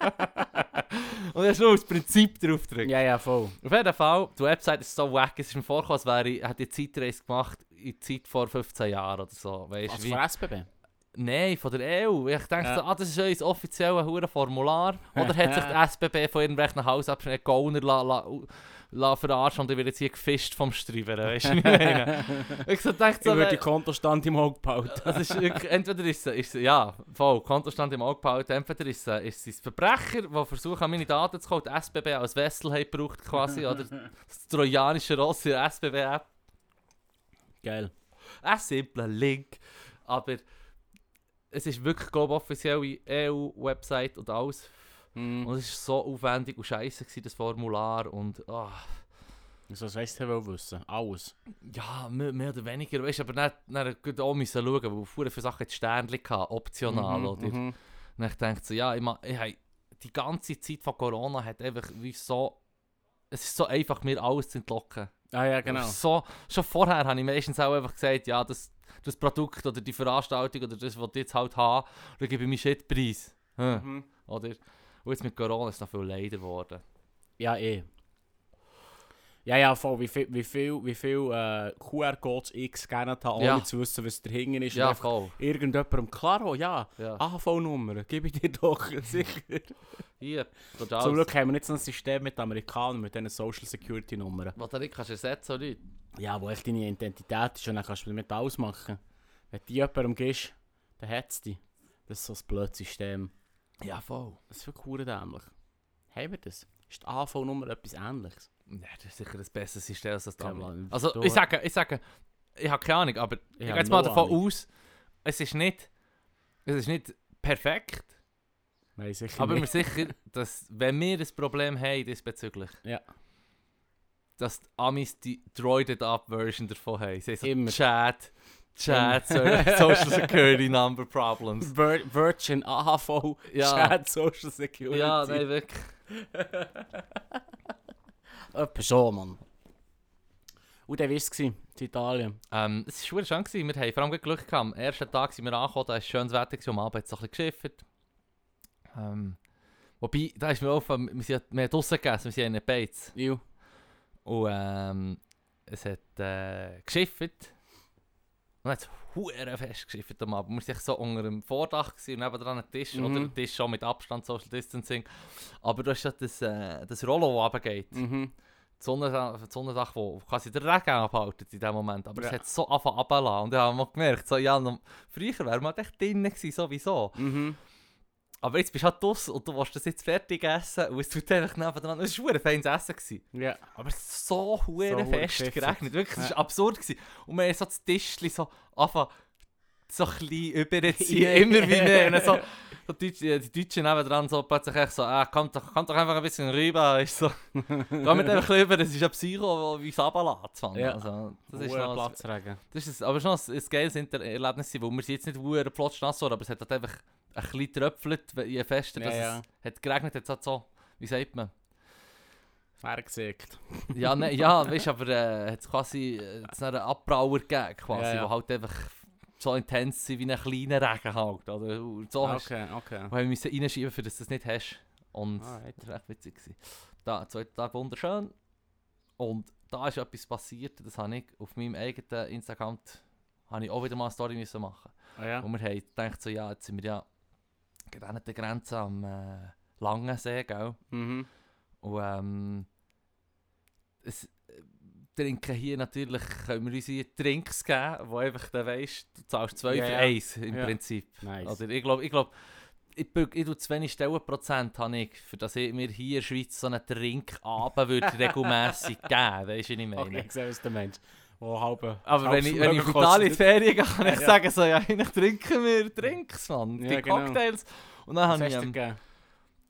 Und er ist nur aus Prinzip drauf gedrückt. Ja, ja, voll. Auf jeden Fall, die Website ist so wack, es ist mir vorgekommen, als wäre ich, hätte ich Zeitreise gemacht in die Zeit vor 15 Jahren oder so. Weißt, Also wie, von SBB? Nein, von der EU. Ich denke, Ja. so, ah, das ist euer offizielles hure Formular. Oder hat sich die SBB von irgendwelchen Hausabschnitten Gauner la, la, la verarschen und ich werde jetzt hier gefischt vom Streiber. Weißt du, ich ich so dachte Ich so, würde äh, den Kontostand im Auge behalten. das ist entweder ist es, ja, voll, Kontostand im Auge behalten, entweder ist es, ist es ein Verbrecher, der versucht, an meine Daten zu kommen, die SBB als Wessel hat gebraucht quasi, oder das trojanische Ross in der SBB-App. Geil. Ein simpler Link, aber es ist wirklich, glaube ich, offizielle EU-Website und alles. Mhm. Und es war so aufwendig und scheiße, gewesen, das Formular. Und ah, So, was weißt du, will wissen? Alles. Ja, mehr, mehr oder weniger. Weißt du, aber dann, dann gut auch müssen schauen, weil vorher für Sachen jetzt Sternchen hatten, optional, Mhm, oder? mhm. Und ich dachte so, ja, ich, ich, die ganze Zeit von Corona hat einfach wie so. Es ist so einfach, mir alles zu entlocken. Ah ja, genau. So, schon vorher habe ich meistens auch einfach gesagt, ja, das, das Produkt oder die Veranstaltung oder das, was ich jetzt halt habe, da gebe ich meinen Shitpreis. Hm. Mhm. Oder? Und jetzt mit Corona ist es noch viel leider geworden. Ja, eh. Ja, ja, voll. Wie viel, wie viel, wie viel äh, QR-Codes ich gescannt habe, ohne Ja. zu wissen, was dahinter ist. Ja, voll. irgendjemandem, klaro, ja, Ja. AHV-Nummer, gebe ich dir doch, sicher. Hier, Zum total. Glück haben wir nicht so ein System mit Amerikanern, mit diesen Social Security-Nummern. Was du nicht kannst ersetzen oder nicht? Ja, wo echt deine Identität ist und dann kannst du damit alles machen. Wenn du die jemandem gibst, dann hat es dich. Das ist so ein blödes System. Ja, voll. Das ist wirklich verdammt dämlich. Haben wir das? Ist die AHV-Nummer etwas ähnliches? Ja, das ist sicher ein besseres System als das. Mann, Also, ich sage, ich sage, ich habe keine Ahnung, aber ich gehe hab jetzt mal no davon Ahnung. aus, es ist nicht, es ist nicht perfekt, Nein, sicher aber mir nicht. sicher, dass, wenn wir ein Problem haben diesbezüglich, Ja. dass die Amis die Droided-Up-Version davon haben. Sie so Immer. Chat, Chat, so Social Security Number Problems. Vir Virgin AHV Ja. Chat Social Security. Ja, nein, wirklich. Etwa so, Mann. Und dann war es in Italien. Ähm, es war schön. Gewesen. Wir haben vor allem Glück gehabt. Am ersten Tag sind wir angekommen, da war schönes Wetter, gewesen, am Abend hat es ein bisschen geschifft. Ähm, wobei, da ist mir auf, wir, sind, wir haben draussen gegessen, wir sind in den Beiz. Und ähm, es hat äh, geschifft. Und hat es hure fest geschifft am Abend. Wir waren so unter dem Vordach und nebenan ein Tisch. Mhm. Oder ein Tisch schon mit Abstand, Social Distancing. Aber du hast ja das, äh, das Rollo, das runtergeht. Mhm. Das Sonnendach, wo quasi der Regen abhalten in dem Moment. Aber es Ja. hat so angefangen abzulassen. Und ich habe mal gemerkt, so, ja, noch, früher wäre man echt drinnen gewesen, sowieso. Mhm. Aber jetzt bist du halt draussen und du willst das jetzt fertig essen und es tut einfach nebenan. Es war ein feines Essen. Gewesen. Ja. Aber es ist so hure fest geregnet. Wirklich, es Ja. war absurd. Gewesen. Und wir haben so das Tischchen so angefangen, so ein bisschen überziehen, Ja. immer wie mehr. Und dann so, so die, die Deutschen nebendran so plötzlich echt so, ah, kommt doch, kommt doch einfach ein bisschen rüber. Ist so, geh mit bisschen rüber, das ist ein Psycho, wie es runterlässt. Ja. Also, das ist noch, Platzregen. das ist aber schon ein, ein geiles Inter Erlebnis, weil wir jetzt nicht hure plotschnass worden, aber es hat halt einfach ein bisschen tröpfelt, je fester Ja, ja. es hat geregnet, hat so, wie sagt man, Vergesägt. ja, ne, ja, weißt du, aber äh, hat es quasi äh, einen Abbrauer gegeben, quasi, Ja, ja. wo halt einfach so intens sind wie ein kleiner Regen halt. Oder? Und so hast Okay, okay. wo wir müssen reinschieben, für dass du das nicht hast. Und Alright. das war echt witzig. Gewesen. Da, zweiter Tag wunderschön. Und da ist etwas passiert, das habe ich auf meinem eigenen Instagram habe ich auch wieder mal eine Story müssen machen. Ah, ja. Und wir haben gedacht, so, ja, jetzt sind wir ja an der Grenze am äh, Langensee, gell? Mhm. Und ähm, es, trinken hier natürlich, können wir uns hier Trinks geben, wo einfach, dann weisst, du zahlst zwei Ja, für ja. eins im Ja. Prinzip. Nice. Oder ich glaube, ich glaube, ich, ich tue zu wenig Stellenprozent, habe ich, für dass ich mir hier in der Schweiz so einen Trinkabend würde regelmässig geben, weißt du, was ich meine? Okay, ich sehe, was du meinst. Wo halbe Aber wenn ich, wenn ich Italien in kostet. Ferien gehe, kann ich Ja. sagen, so, ja, eigentlich trinken wir Drinks, Mann. Die Ja, genau. Cocktails. Und dann habe ich, ähm,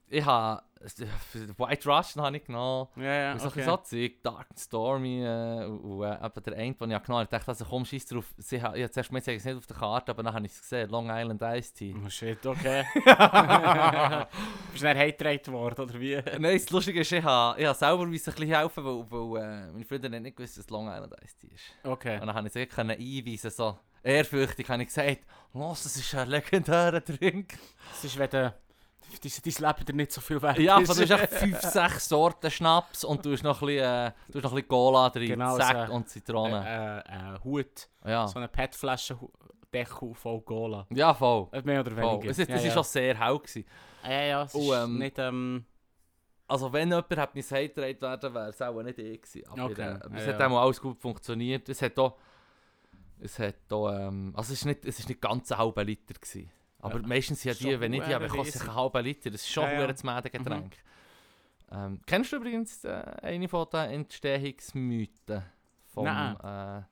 ich habe, White Russian habe ich genommen. Ja, ja, Und so okay. so Zeug, Dark Stormy äh, und, äh, eben der eine, den ich genommen habe, ich dachte, also komm, scheiß drauf. Sie, ich habe zuerst gemeint, sie es nicht auf der Karte, aber dann habe ich es gesehen, Long Island Iced Tea. Oh shit, okay. Bist du dann heimgetragen worden, oder wie? Nein, das Lustige ist, ich habe, ich habe selber ein bisschen helfen, weil, weil äh, meine Freundin hat nicht gewusst, dass Long Island Iced Tea ist. Okay. Und dann habe ich sie einweisen, so ehrfürchtig habe ich gesagt, los, das ist ein legendärer Drink. Es ist, wenn. Dein, dein Leben dir nicht so viel wert Ja, ist. von du hast echt fünf, sechs Sorten Schnaps und du hast noch ein bisschen, äh, du hast noch ein bisschen Cola drin, Genau, Sekt so. und Zitrone. Äh, äh, äh, Hut. ja. So eine PET-Flasche Deckel voll Cola. ja, voll. Äh, Mehr oder voll. weniger. Es ist, ja, das ja. ist schon sehr hell gewesen. Ja, ja, es Und, ähm, nicht... Ähm, Also wenn jemand hat mir heimgetragen werden, wäre es auch nicht ich gewesen. Aber, Okay, äh, aber es ja, hat ja. auch alles gut funktioniert. Es hat auch, es hat auch, ähm, also es ist nicht, es ist nicht ganz ein halber Liter gewesen. Aber Ja. meistens ja die, wenn ich die habe, verdammt kostet sich riesig. ein halber Liter. Das ist schon Ja, ja. ein ja. Getränk. Ähm, kennst du übrigens äh, eine von den Entstehungsmythen vom Nein. äh,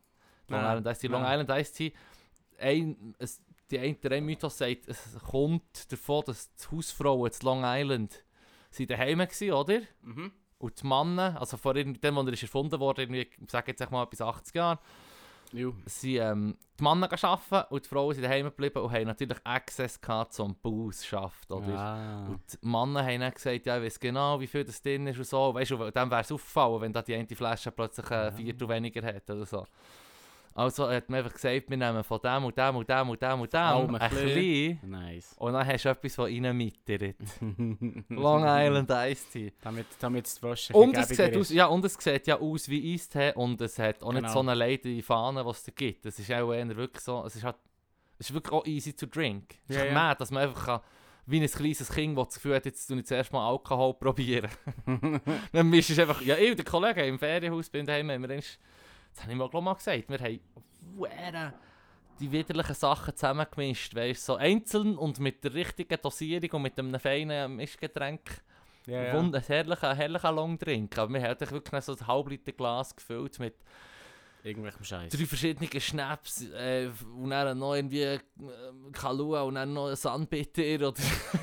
Long Nein, Island Iced Tea? Long nein. Island Iced Tea, ein, es, die eine, der eine Mythos sagt, es kommt davon, dass die Hausfrauen zu Long Island sind daheim waren, oder? mhm. Und die Männer, also vor dem, wo er erfunden wurde, irgendwie, ich sage jetzt mal bis 80 Jahre, Jo. sind ähm, die Männer arbeiten und die Frauen sind daheim geblieben und haben natürlich Access gehabt zum Bausschaft, oder? Ah. Und die Männer haben dann gesagt, ja, ich weiß genau, wie viel das drin ist und so. Weißt du, dann wäre es aufgefallen, wenn da die eine Flasche plötzlich ein Viertel weniger hat oder so. Also hat man einfach gesagt, wir nehmen von dem und dem und dem und dem und dem Allem ein bisschen. Nice. Und dann hast du etwas, das reinmittert. Long Island Iced Tea. damit, damit es Wäsche Und es, sieht aus, ja, und es sieht ja aus wie Eistee und es hat auch nicht Genau. so eine leidige Fahne, die es da gibt. Es ist auch eher wirklich so, es ist, halt, es ist wirklich auch easy to drink. Es ist Ja, ja. mad, dass man einfach kann, wie ein kleines Kind, das das Gefühl hat, jetzt tue ich zuerst mal Alkohol probieren. Dann mischst du einfach, ja, ich und der Kollege im Ferienhaus bin daheim, haben wir das habe ich mal, glaub mal gesagt, wir haben die widerlichen Sachen zusammengemischt, weißt so einzeln und mit der richtigen Dosierung und mit einem feinen Mischgetränk. ja, ja. Wund- ein herrlicher, herrlicher Longdrink. Aber wir haben wirklich so ein halb Liter Glas gefüllt mit Irgendwelchem Scheiß. drei verschiedenen Schnaps äh, und dann noch irgendwie äh, Kalua und dann noch Sandbitter oder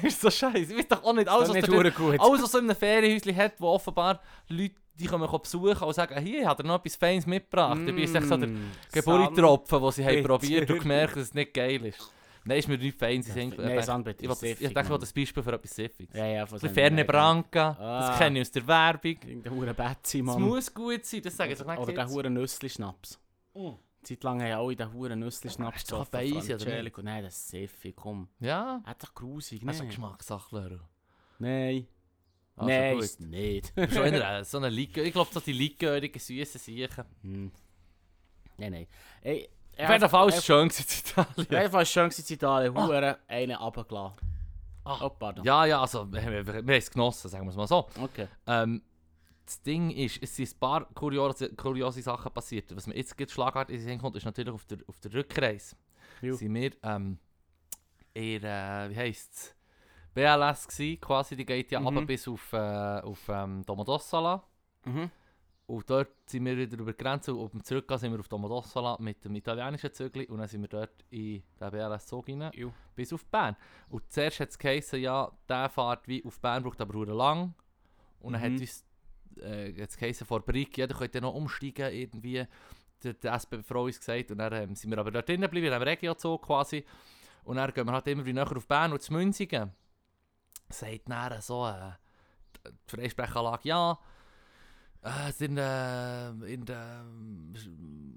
ist so scheiße. Ich weiß doch auch nicht, alles, was der nicht gut. alles, was so in einem Ferienhäuschen hat, wo offenbar Leute die kommen besuchen und sagen, hier hat er noch etwas Feines mitgebracht. Dabei ist echt so der Mm, Geburtstropfen, den sie haben probiert und gemerkt, dass es nicht geil ist. Nein, ist mir nicht fein. Sie sind, Nein, ich ich ist ich denke, ich wollte das Beispiel für etwas Siffiges. Ja, ja, Ferne Branca, Ah. das kenne ich aus der Werbung. Irgendein hure Betzi, Mann. muss gut sein, das sage ich Oder, doch oder der hure Nüssli-Schnaps. Mm. Zeit lang haben alle den hure Nüssli-Schnaps ist doch gesoffen, Beise, oder Frangelico. Nein, das ist siffig, komm. Ja, Hat doch grusig, das ist eine ne? Geschmackssache. Nein. Also Nein, gut. ist nicht. Schon eher so eine ich glaube, so die likörige, süßen Siechen. Hm. Nein, nein. Ey, Auf jeden Fall war es schön in Auf Italien. jeden Fall war es schön in Italien. Hure einen runtergelassen. Ah. Oh, pardon. Ja, ja, also, wir, wir, wir haben es genossen, sagen wir es mal so. Okay. Ähm, das Ding ist, es sind ein paar kuriose, kuriose Sachen passiert. Was mir jetzt gerade schlagartig in den Sinn kommt, ist natürlich auf der, auf der Rückreise. Sind wir ähm, in, äh, wie heisst es, BLS gsi, quasi, die geht ja Mhm. runter bis auf, äh, auf ähm, Domodossola. Mhm. Und dort sind wir wieder über die Grenze und auf dem Zurückgehen sind wir auf Domodossola mit dem italienischen Zügli und dann sind wir dort in den BLS-Zug rein, Jo. bis auf Bern. Und zuerst hat es geheißen, ja, der fährt wie auf Bern, braucht aber lang. Und dann Mhm. hat uns äh, hat's geheißen vor Brick, ja, da könnt ihr noch umsteigen irgendwie. Der, der SBB uns gesagt und dann ähm, sind wir aber dort drinnen geblieben, in einem Regiozug quasi. Und dann gehen wir halt immer wie näher auf Bern und zu Münzigen. Sagt dann so äh, die Freisprechanlage, ja, äh, es in der, in der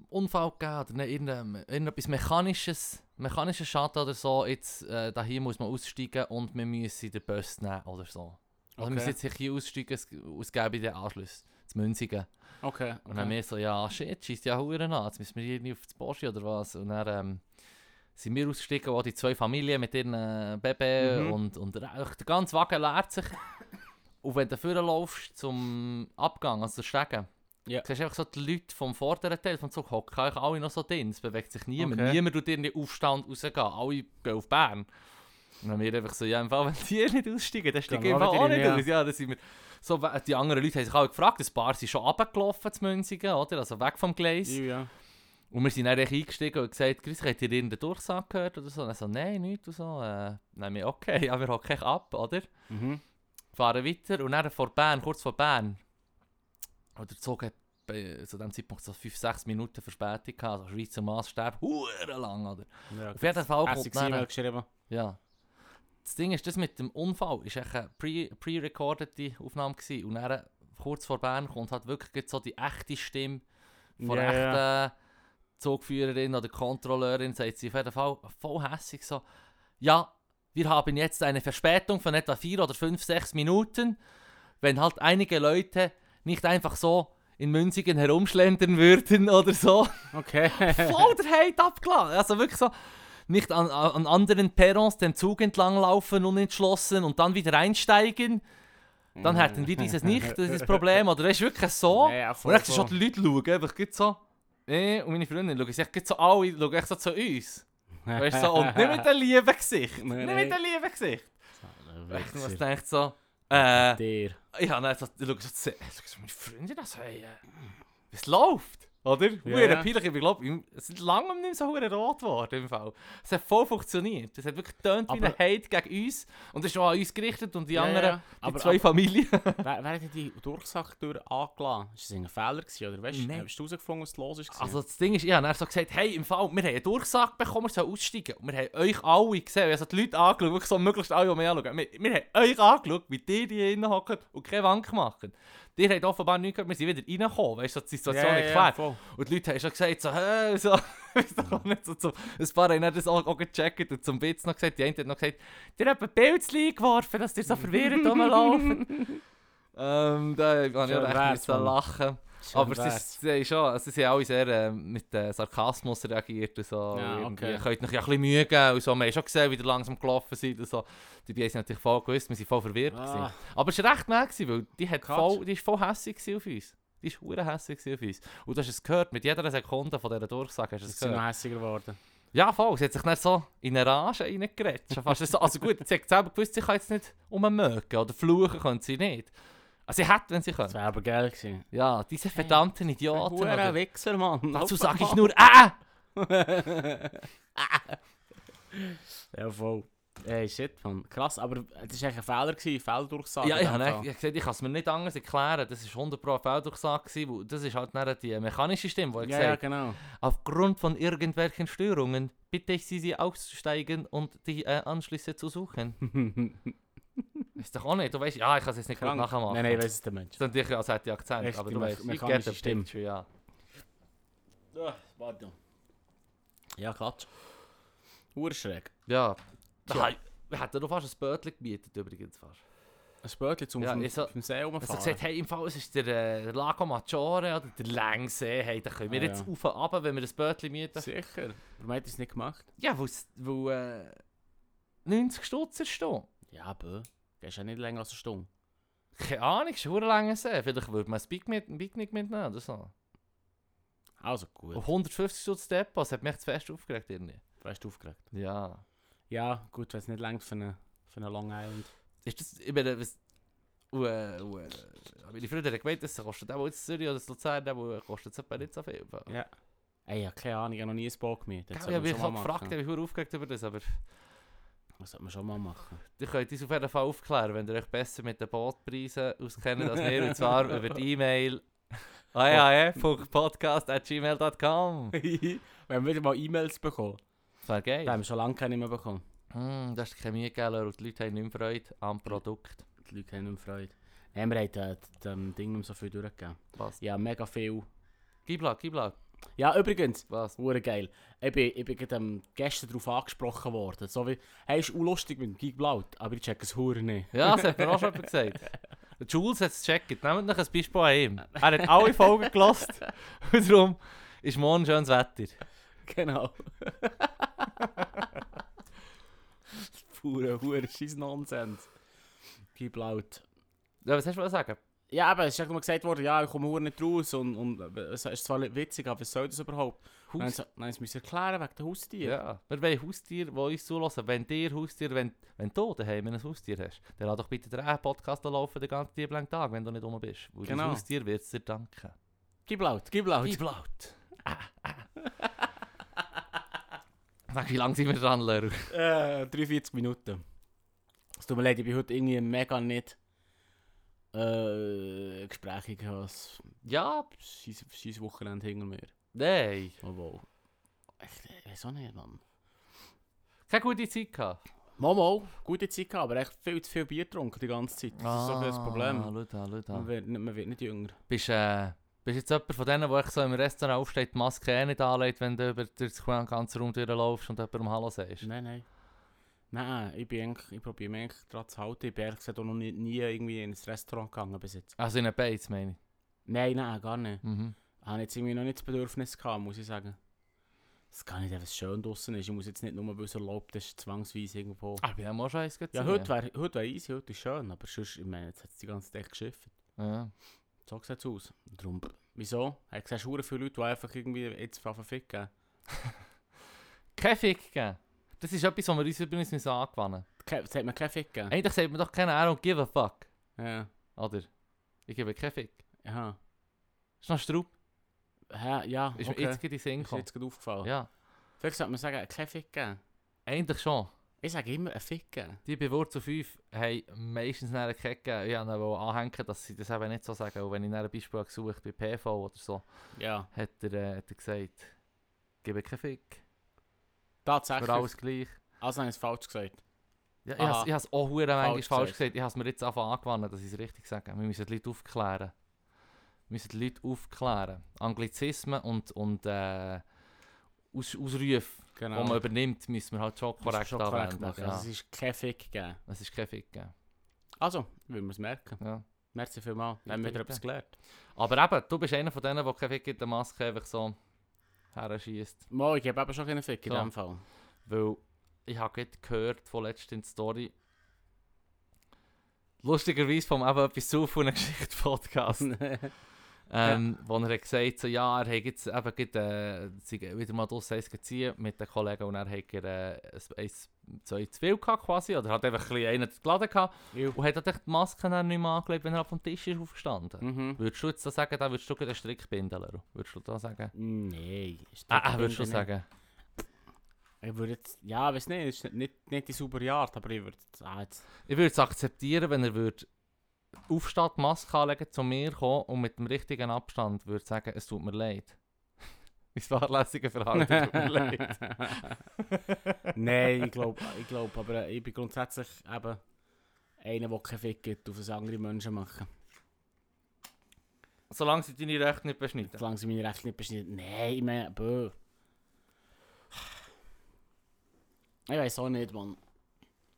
Unfall gegeben oder nicht, irgendein, irgendetwas Mechanisches, mechanischer Schaden oder so, jetzt äh, da hier muss man aussteigen und wir müssen den Bus nehmen oder so. Wir Okay. müssen jetzt hier aussteigen, es, es gäbe den Anschluss, zu Münzigen. Okay. Und dann wir so, ja shit, schießt ja Huren an, jetzt müssen wir irgendwie auf das Porsche oder was. Und dann ähm, sind wir ausgestiegen, wo die zwei Familien mit ihren äh, Baby Mhm. und, und der ganze Wagen leert sich. Und wenn du vorne laufst zum Abgang, also Stegen, Ja. siehst du einfach so die Leute vom vorderen Teil vom Zug hocken, eigentlich alle noch so drin, es bewegt sich niemand. Okay. Niemand tut irgendwie Aufstand rausgehen, alle gehen auf Bern. Und dann haben wir einfach so, ja, im Fall, wenn die nicht aussteigen, dann steigen wir auch nicht ja. aus. Ja, dann sind wir so, die anderen Leute haben sich auch gefragt, ein paar sind schon runtergelaufen zu Münzigen, oder? Also weg vom Gleis. Ja. Und wir sind dann eingestiegen und gesagt, Grüß, habt ihr irgendeinen Durchsage gehört oder so? Und er so, nein, nichts und so. Äh, dann wir, okay, ja, wir hocken ab, oder? Mhm. Fahren weiter und dann vor Bern, kurz vor Bern, oder der Zug hat bei, zu dem Zeitpunkt so 5-6 Minuten Verspätung gehabt, also Schweizer Maßstab, hure lang, oder? Ja. Auf jeden Fall kommt dann... Geschrieben. Ja. Das Ding ist, das mit dem Unfall ist echt eine pre- pre-recordete Aufnahme gewesen. Und dann, kurz vor Bern, kommt halt wirklich so die echte Stimme von ja. echten Zugführerin oder Kontrolleurin, sagt sie auf jeden Fall voll hässig so, ja, wir haben jetzt eine Verspätung von etwa 4 oder 5, 6 Minuten. Wenn halt einige Leute nicht einfach so in Münzigen herumschlendern würden oder so Okay. voll der Hate abgeladen. Also wirklich so, nicht an, an anderen Perrons den Zug entlang laufen, unentschlossen und dann wieder einsteigen. Dann hätten wir dieses nicht, dieses Problem. Oder weißt du, wirklich so. Ja, ja, und voll, dann schon die Leute schauen, einfach so. Eh, und meine Freundin schauen sich so alle, schauen echt so zu uns. Weißt du, so, und nicht mit dem lieben Gesicht. Nein, nicht mit dem lieben Gesicht. Echt, was denkt so, äh, habe dann so, ich schaue so, zu- meine Freundin so, hey, äh, was läuft? Oder? Ja, Ja, peinlich, ich glaube, es ist lange nicht so hure rot geworden im Fall. Es hat voll funktioniert. Es hat wirklich getönt wie ein Hate gegen uns. Und es ist auch an uns gerichtet und die Ja, anderen, ja. die Aber, zwei Familien. aber wer, wer hat die Durchsage angelassen? Ist das ein Fehler gewesen, oder weißt, Nein. hast du herausgefunden, was los ist? Also das Ding ist, ich habe dann so gesagt, hey, im Fall, wir haben eine Durchsage bekommen, wir sollen aussteigen. Und wir haben euch alle gesehen, also die Leute angeschaut, wirklich so möglichst alle, die mich anschauen. Wir, wir haben euch angeschaut, wie die hier drinnen hocken und keine Wank machen. Die haben offenbar nichts gehört, wir sind wieder reingekommen, weißt du, so die Situation erklärt. voll. Und die Leute haben schon gesagt, so, hä, so, auch nicht so, so. Ein paar haben das auch, auch gecheckt und zum Witz noch gesagt, die eine hat noch gesagt, ihr habt ein Pilzli geworfen, dass ihr so verwirrt rumlaufen. ähm, da habe ich auch recht müssen lachen. Schön Aber sie, wär's. sie, schon, also sie haben alle sehr äh, mit äh, Sarkasmus reagiert und so. Ja, okay. Ihr könnt euch ja ein bisschen Mühe geben und so. Wir haben schon gesehen, wie ihr langsam gelaufen seid und so. Die Bienen sind natürlich voll gewusst, wir sind voll verwirrt. Ah, Aber es war recht nett, weil die, hat Katsch. voll, die ist voll gewesen auf uns. Die ist hure gewesen auf uns. Und du hast es gehört, mit jeder Sekunde von dieser Durchsage hast du sie es sind noch gehört. hässiger geworden. Ja, voll. Sie hat sich dann so in eine Rage reingeredet. Schon. Also gut, sie hat selber gewusst, sie kann jetzt nicht ummögen oder fluchen können sie nicht. Also sie hätte, wenn sie Das könnte. wäre aber geil gewesen. Ja, diese verdammten Idioten. Huere oder? Wichser, Mann. Dazu sage ich nur «Ah!» Ja, voll. Ey, shit, Mann. Krass, aber es war eigentlich ein Fehler, gewesen, Fehldurchsage. Ja, ich habe ich gesagt, ich kann es mir nicht anders erklären. Das ist 100 Pro eine Felldurchsage gewesen, weil das ist halt dann die mechanische Stimme, die Ja, gesagt ja, genau. Aufgrund von irgendwelchen Störungen bitte ich Sie, Sie auszusteigen und die äh, Anschlüsse zu suchen. Ist doch auch nicht. Du weißt, ja, ich kann es jetzt nicht Krank. nachmachen. Nein, nein, weiss es der Mensch. Das ist natürlich, als hätte ich Akzent, Echt, aber die du weißt, ich get the Stimme. picture, ja. Ah, warte. Ja, Klatsch. Urschräg. Ja. Tja. Hätten noch fast ein Bötchen gemietet übrigens fast. Ein Spötchen zum Ja, auf dem- ich so- auf dem See Also rumfahren. gesagt, hey, im Fall, es ist der, äh, der Lago Maggiore oder der Längsee, hey, da können wir Ah, jetzt ja. auf und runter, wenn wir das Bötchen mieten. Sicher. Warum hat er es nicht gemacht? Ja, weil äh, 90 Stutz ist da. Ja, bö. Der ist ja nicht länger als eine Stunde. Keine Ahnung, ist schon lange See. Vielleicht würde man ein Picknick, ein Picknick mitnehmen oder so. Also gut. Auf 150 Stutz Depot, das hat mich echt zu fest aufgeregt irgendwie. Du aufgeregt? Ja. Ja, gut, wenn es nicht längt für eine, für eine Long Island. Ist das, ich meine, was... Äh, und, äh, meine Freunde haben gemeint, das kostet auch in Zürich oder in Luzern, das kostet es etwa nicht so viel. Ja. Ey, ich habe keine Ahnung, ich habe noch nie ein Boot gemietet. Ich Das habe mich mal gefragt, ich habe mich verdammt aufgeregt über das, aber Das sollte man schon mal machen. ihr könnt uns auf jeden Fall aufklären, wenn ihr euch besser mit den Bootpreisen auskennt als wir, und zwar über die E-Mail ayae.podcast.gmail.com wir haben wieder mal E-Mails bekommen. Das wäre geil. Da haben wir schon lange keine mehr bekommen. Mm, das ist Chemie, gell, und die Leute haben nicht mehr Freude am Produkt. Die Leute haben nicht mehr Freude. Nein, wir haben äh, dem Ding nicht so viel durchgegeben. Was? Ja, mega viel. Giblag, Giblag. Ja, übrigens, Was? Hure geil. Ich bin, ich bin ähm, gestern darauf angesprochen worden. So wie, hey, ist unlustig mit dem Gig Blaut, aber ich check es Hure nicht. Ja, das hat mir auch schon jemand gesagt. Der Jules hat es gecheckt. Nehmt noch ein Beispiel an ihm. Er hat alle Folgen gelost. Und darum ist morgen schönes Wetter. genau. Pure, hure, scheiß Nonsens. Gig Blaut. Ja, was hast du wollen sagen? Ja, aber es ist ja immer gesagt worden, ja, ich komme nicht raus und, und es ist zwar witzig, aber was soll das überhaupt? Nein, Haus nein, es müssen erklären wegen der Haustiere. ja. Wir wollen Haustiere, die uns zulassen. Wenn dir Haustier, wenn, wenn du daheim ein Haustier hast, dann lass doch bitte den Podcast laufen den ganzen lieben Tag, wenn du nicht rum bist. Weil Genau. das Haustier wird es dir danken. Gib Blaut, gib Blaut. Gib laut. Ah, ah. Sag, wie lange sind wir dran, Leru? Äh, 43 Minuten. Es tut mir leid, ich bin heute irgendwie mega nicht äh, Gespräche gehabt. Ja, Scheiß Wochenende hinter mir. nein. Obwohl. Echt, ich weiß auch nicht, Mann. Keine gute Zeit gehabt. Momo, gute Zeit gehabt, aber echt viel zu viel Bier getrunken die ganze Zeit. Das ist so das Problem. Ah, schau da. Man wird, nicht- man wird nicht jünger. Bist, äh, bist jetzt jemand von denen, der so im Restaurant aufsteht, die Maske eh nicht anlegt, wenn du über den ganzen Raum durchlaufst und jemandem Hallo sagst? Nein, nein. Nein, ich, bin eigentlich, ich probiere mich eigentlich daran zu halten. Ich bin ehrlich gesagt auch noch nie, nie irgendwie ins Restaurant gegangen bis jetzt. Also in den Beiz, meine ich. Nein, nein, gar nicht. Mhm. Ich habe jetzt irgendwie noch nicht das Bedürfnis gehabt, muss ich sagen. Es kann nicht, es schön draußen ist. Ich muss jetzt nicht nur, weil es erlaubt ist, zwangsweise irgendwo. Ah, wir haben auch schon eins ja, gesehen. heute wäre heute wär easy, heute ist schön, aber sonst, ich meine, jetzt hat es die ganze Zeit geschifft. Ja. So sieht es aus. Darum, wieso? Siehst du viele Leute, die einfach irgendwie jetzt von Fick geben. Kein Fick gegeben. Das ist etwas, was wir uns übrigens müssen angewöhnen Es hat mir keinen Fick gegeben. Eigentlich sagt man doch keine Ahnung, give a fuck. Ja, Oder? Ich gebe keinen Fick. aha. Ist noch Straub. hä, ja, Ist mir okay. jetzt gerade in Sinn Ist gekommen. jetzt gerade aufgefallen. Ja, Vielleicht sollte man sagen, kein Fick geben. eigentlich schon. Ich sage immer ein Fick geben. Die bei Wurzel 5 haben meistens eine Kette Ich wollte anhängen, dass sie das eben nicht so sagen. Und wenn ich nach einem Beispiel gesucht bei PV oder so, Ja, hat er, äh, hat er gesagt, gebe keinen Fick. Tatsächlich. Für alles gleich. Also habe ich es falsch gesagt. Ja, ich habe es auch hure manchmal Falsch falsch gesagt. Ich habe es mir jetzt einfach angewandt, dass ich es richtig sage. Wir müssen die Leute aufklären. Wir müssen die Leute aufklären. Anglizismen und, und äh, Aus, Ausrufe, Genau. die man übernimmt, müssen wir halt schon korrekt schon anwenden. machen. ja. Also es ist kein Fick geben. Es ist kein Fick geben. Also, will man es merken. Ja. Merci vielmals. Haben wir Bitte, wieder etwas gelernt. Aber eben, du bist einer von denen, der kein Fick in der Maske einfach so herschießt. Mo, ich gebe eben schon keinen Fick in So. dem Fall. Weil ich habe gerade gehört von der Story, lustigerweise vom eben etwas zu von einer Geschichte-Podcast, ähm, wo er hat gesagt so, ja, er hat jetzt eben gerade, äh, wieder mal draussen eins gezogen mit den Kollegen und er hat er, äh, ein- zwei zu viel gehabt quasi, oder hat einfach ein bisschen einen geladen gehabt Ju. und hat dann die Maske dann nicht mehr angelegt, wenn er vom Tisch ist aufgestanden. Mhm. Würdest du jetzt da sagen, da würdest du einen Strick binden, Leru? Würdest du da sagen? Nein. Ah, ah würdest du nicht. sagen? Ich würde jetzt, ja, weiß nicht, ist nicht, nicht die saubere Art, aber ich würde ah, jetzt, Ich würde es akzeptieren, wenn er würde aufstehen, die Maske anlegen, zu mir kommen und mit dem richtigen Abstand würde sagen, es tut mir leid. Mein fahrlässiges Verhalten leid. Nein, ich glaube, ich glaub, aber ich bin grundsätzlich eben einer, der keinen Fick gibt, auf was andere Menschen machen. Solange sie deine Rechte nicht beschneiden. Solange sie meine Rechte nicht beschneiden. Nein, ich meine, bö. Ich weiß auch nicht, Mann.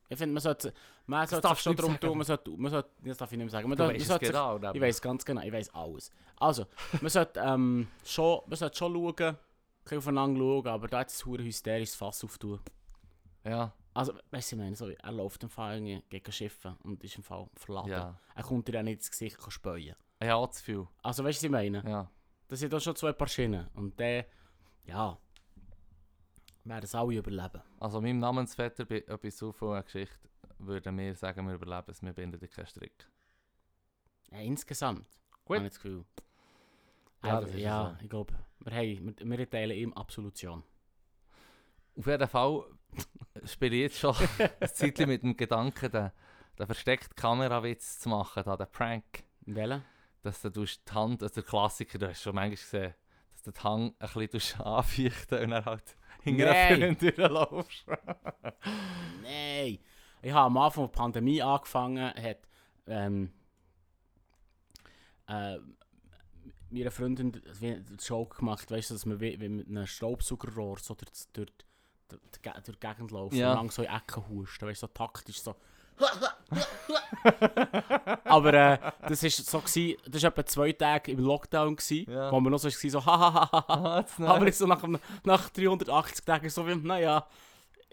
Ich finde, man sollte, man sollte sich schon darum tun, man sollte, man sollte, das darf ich nicht mehr sagen, man, Du weißt sollte genau. Ich weiß ganz genau, ich weiß alles. Also, man sollte, ähm, schon, man sollte schon schauen, ein aufeinander schauen, aber da jetzt ein hysterisches Fass auftun. Ja, Also, weißt du, ich meine, so, er läuft im Fall irgendwie gegen Schiffe und ist im Fall verladen. ja. Er kommt dir ja nicht ins Gesicht speuen. Ich habe auch zu viel. Also, weißt du, was ich meine? Ja. Das sind doch schon zwei Paar Schienen. Und der, ja, werden es alle überleben. Also meinem Namensvetter bei etwas zu von einer Geschichte würden wir sagen, wir überleben es, wir binden dir keinen Strick. Ja, insgesamt. Gut. Habe ich das Gefühl. Ja, Ja, das ist ja so. ich glaube, wir, haben- wir, wir teilen ihm Absolution. Auf jeden Fall spiele ich jetzt schon ein Zeitchen mit dem Gedanken, den, den versteckten Kamerawitz zu machen, da, den Prank. Welchen? Dass du die Hand, also der Klassiker, du hast schon manchmal gesehen, dass du die Hand ein bisschen anfeuchten und dann halt hinter Nein. einer Tür durchlaufst. Nein! Ich habe am Anfang der Pandemie angefangen, hat ähm, äh, meine Freundin einen Joke gemacht, weißt du, dass man wie, wie mit einem Staubsaugerrohr so durch, durch, durch, durch, die- Gegend läuft Ja. und lang so in Ecken hust, weißt du, so taktisch so. Aber äh, das war so, gewesen, das war etwa zwei Tage im Lockdown, gewesen, Ja. wo man noch so war, so hahaha. Ah, Aber jetzt so nach, nach 380 Tagen so wie, naja,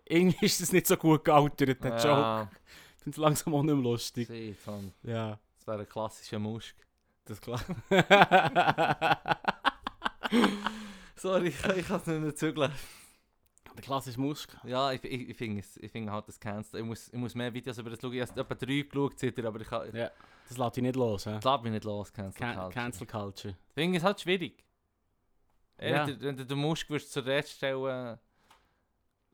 irgendwie ist das nicht so gut gealtert, der Joke. ja, Ich finde es langsam auch nicht mehr lustig. Mann. Ja, das wäre ein klassischer Musk. das ist klar. Sorry, ich, ich kann es nicht mehr zügeln. der klassische Musk. Ja, ich, ich, ich finde es- finde halt das kennst Ich muss, ich muss mehr Videos über das schauen. Ich habe etwa drei geschaut, seitdem, aber ich kann... Ja, das lässt dich nicht los. He? Ich glaube mich nicht los, Cancel Can Culture. Cancel Culture. Ich finde es halt schwierig. Ja. Wenn, du, wenn du den Musk würdest zur Rede stellen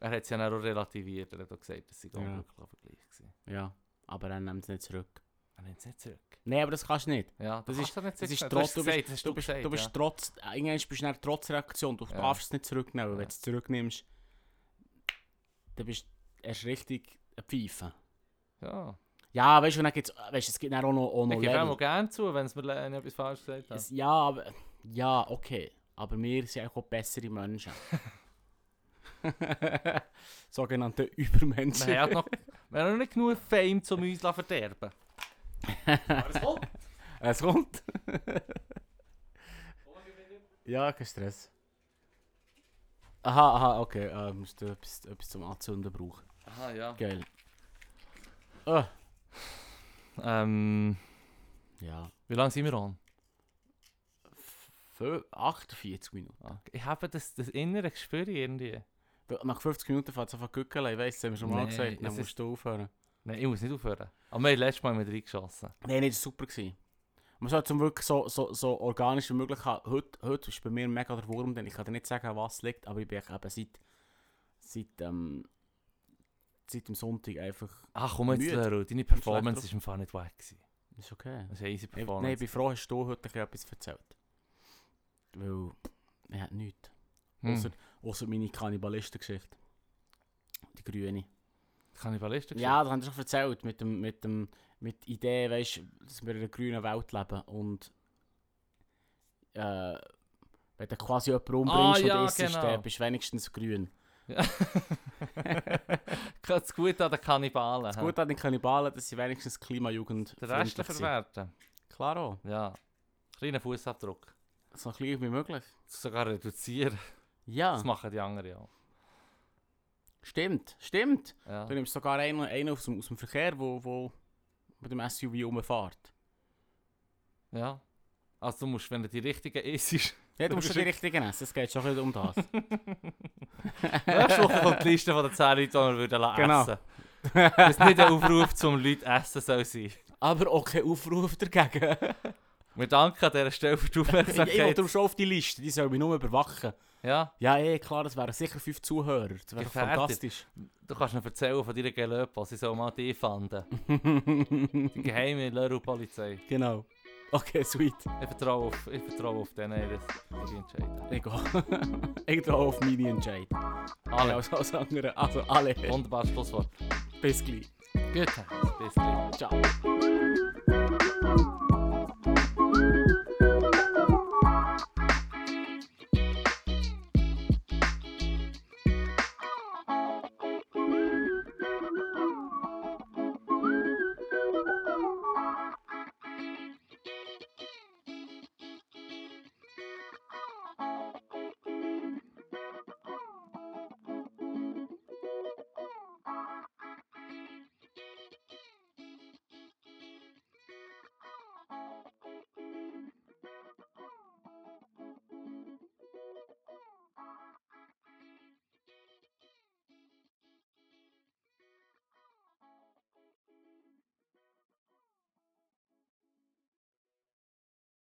er hat es ja auch relativiert. Er hat auch gesagt, dass sie Ja. ja. wirklich Vergleich gewesen. Ja, aber er nimmt es nicht zurück. Er nimmt es nicht zurück. Nein, aber das kannst du nicht. Ja, Das ist- nicht Das ist trotz, du bist, gesagt, du bist, gesagt, du bist ja. trotz, irgendwann bist du eine Trotzreaktion. Du Ja. darfst es nicht zurücknehmen, weil wenn du es zurücknimmst, dann bist du erst richtig ein Pfeife. Ja. Ja, weißt du, dann gibt's, weißt, es gibt dann auch noch, auch noch Ich gebe auch gerne zu, wenn es mir etwas falsch gesagt hat. Es, ja, aber, ja, okay. Aber wir sind auch bessere Menschen. Sogenannte Übermenschen. Wir haben noch, wir haben noch nicht genug Fame, um uns zu verderben. Aber es kommt. Es kommt. ja, kein Stress. Aha, aha, okay. Äh, musst du etwas, etwas zum Anzünden brauchen. Aha, ja. Geil. Ah, Ähm, ja. wie lange sind wir an? Fö- 48 Minuten. Ah, Ich habe das, das innere Gespür irgendwie. Nach 50 Minuten fährt es einfach gückeln. Ich weiss, das haben wir schon mal Nee, gesagt. Dann musst du aufhören. Nein, ich muss nicht aufhören. Aber wir haben letztes Mal mit reingeschossen. Nein, nee, das war super. Gewesen. Man sollte es wirklich so, so, so organisch wie möglich haben. Heute, heute ist bei mir mega der Wurm, denn ich kann dir nicht sagen, was liegt, aber ich bin eben seit, seit, ähm, seit dem Sonntag einfach... Ach komm jetzt. Leru, deine Performance im Fall nicht wack gewesen. Ist okay. Das ist eine easy Ich, nein, ich Performance. bin froh, hast du heute etwas erzählt. Weil, ich habe nichts. Hm. Außer, außer meine Kannibalistengeschichte. Die grüne. Kannibalisten Ja, das haben sie schon erzählt. Mit, dem, mit, dem, mit der Idee, weißt, dass wir in einer grünen Welt leben. Und äh, wenn du quasi jemanden umbringst Ah, ja, und isst, genau. dann bist du wenigstens grün. Das gut an den Kannibalen. Das hä? Gute an den Kannibalen, dass sie wenigstens Klimajugend Den Rest verwerten. Klar auch. Ja. Kleiner Fußabdruck. So klein wie möglich. Sogar reduzieren. Ja, Das machen die anderen auch. stimmt, stimmt. Ja. Du nimmst sogar einen, einen aus, dem, aus dem Verkehr, wo, wo mit dem SUV rumfährt. ja. Also du musst, wenn du die richtigen isst. Ja, du musst schon die richtigen essen, es geht schon ein bisschen um das. Nächste Woche kommt die Liste von den 10 Leuten, die wir würden lassen. Genau. essen. Das ist nicht ein Aufruf zum Leute essen soll sein. Aber auch kein Aufruf dagegen. Wir danken an dieser Stelle für die ja, ich will Aufmerksamkeit. schon auf die Liste, die soll mich nur überwachen. Ja, Ja, eh, klar, das wären sicher fünf Zuhörer. Das wäre Gefährdet. fantastisch. du kannst mir erzählen von deiner Gelöpo, sie soll mal die fanden. Die geheime Leru-Polizei. genau. Okay, sweet. Ich vertraue auf, ich vertraue auf ihre ihre Entscheidung. Ich gehe. ich gehe auf meine Entscheid. Alle. Als, als andere. Also alle. Wunderbares Schlusswort. Bis gleich. Gut, bis gleich. Ciao.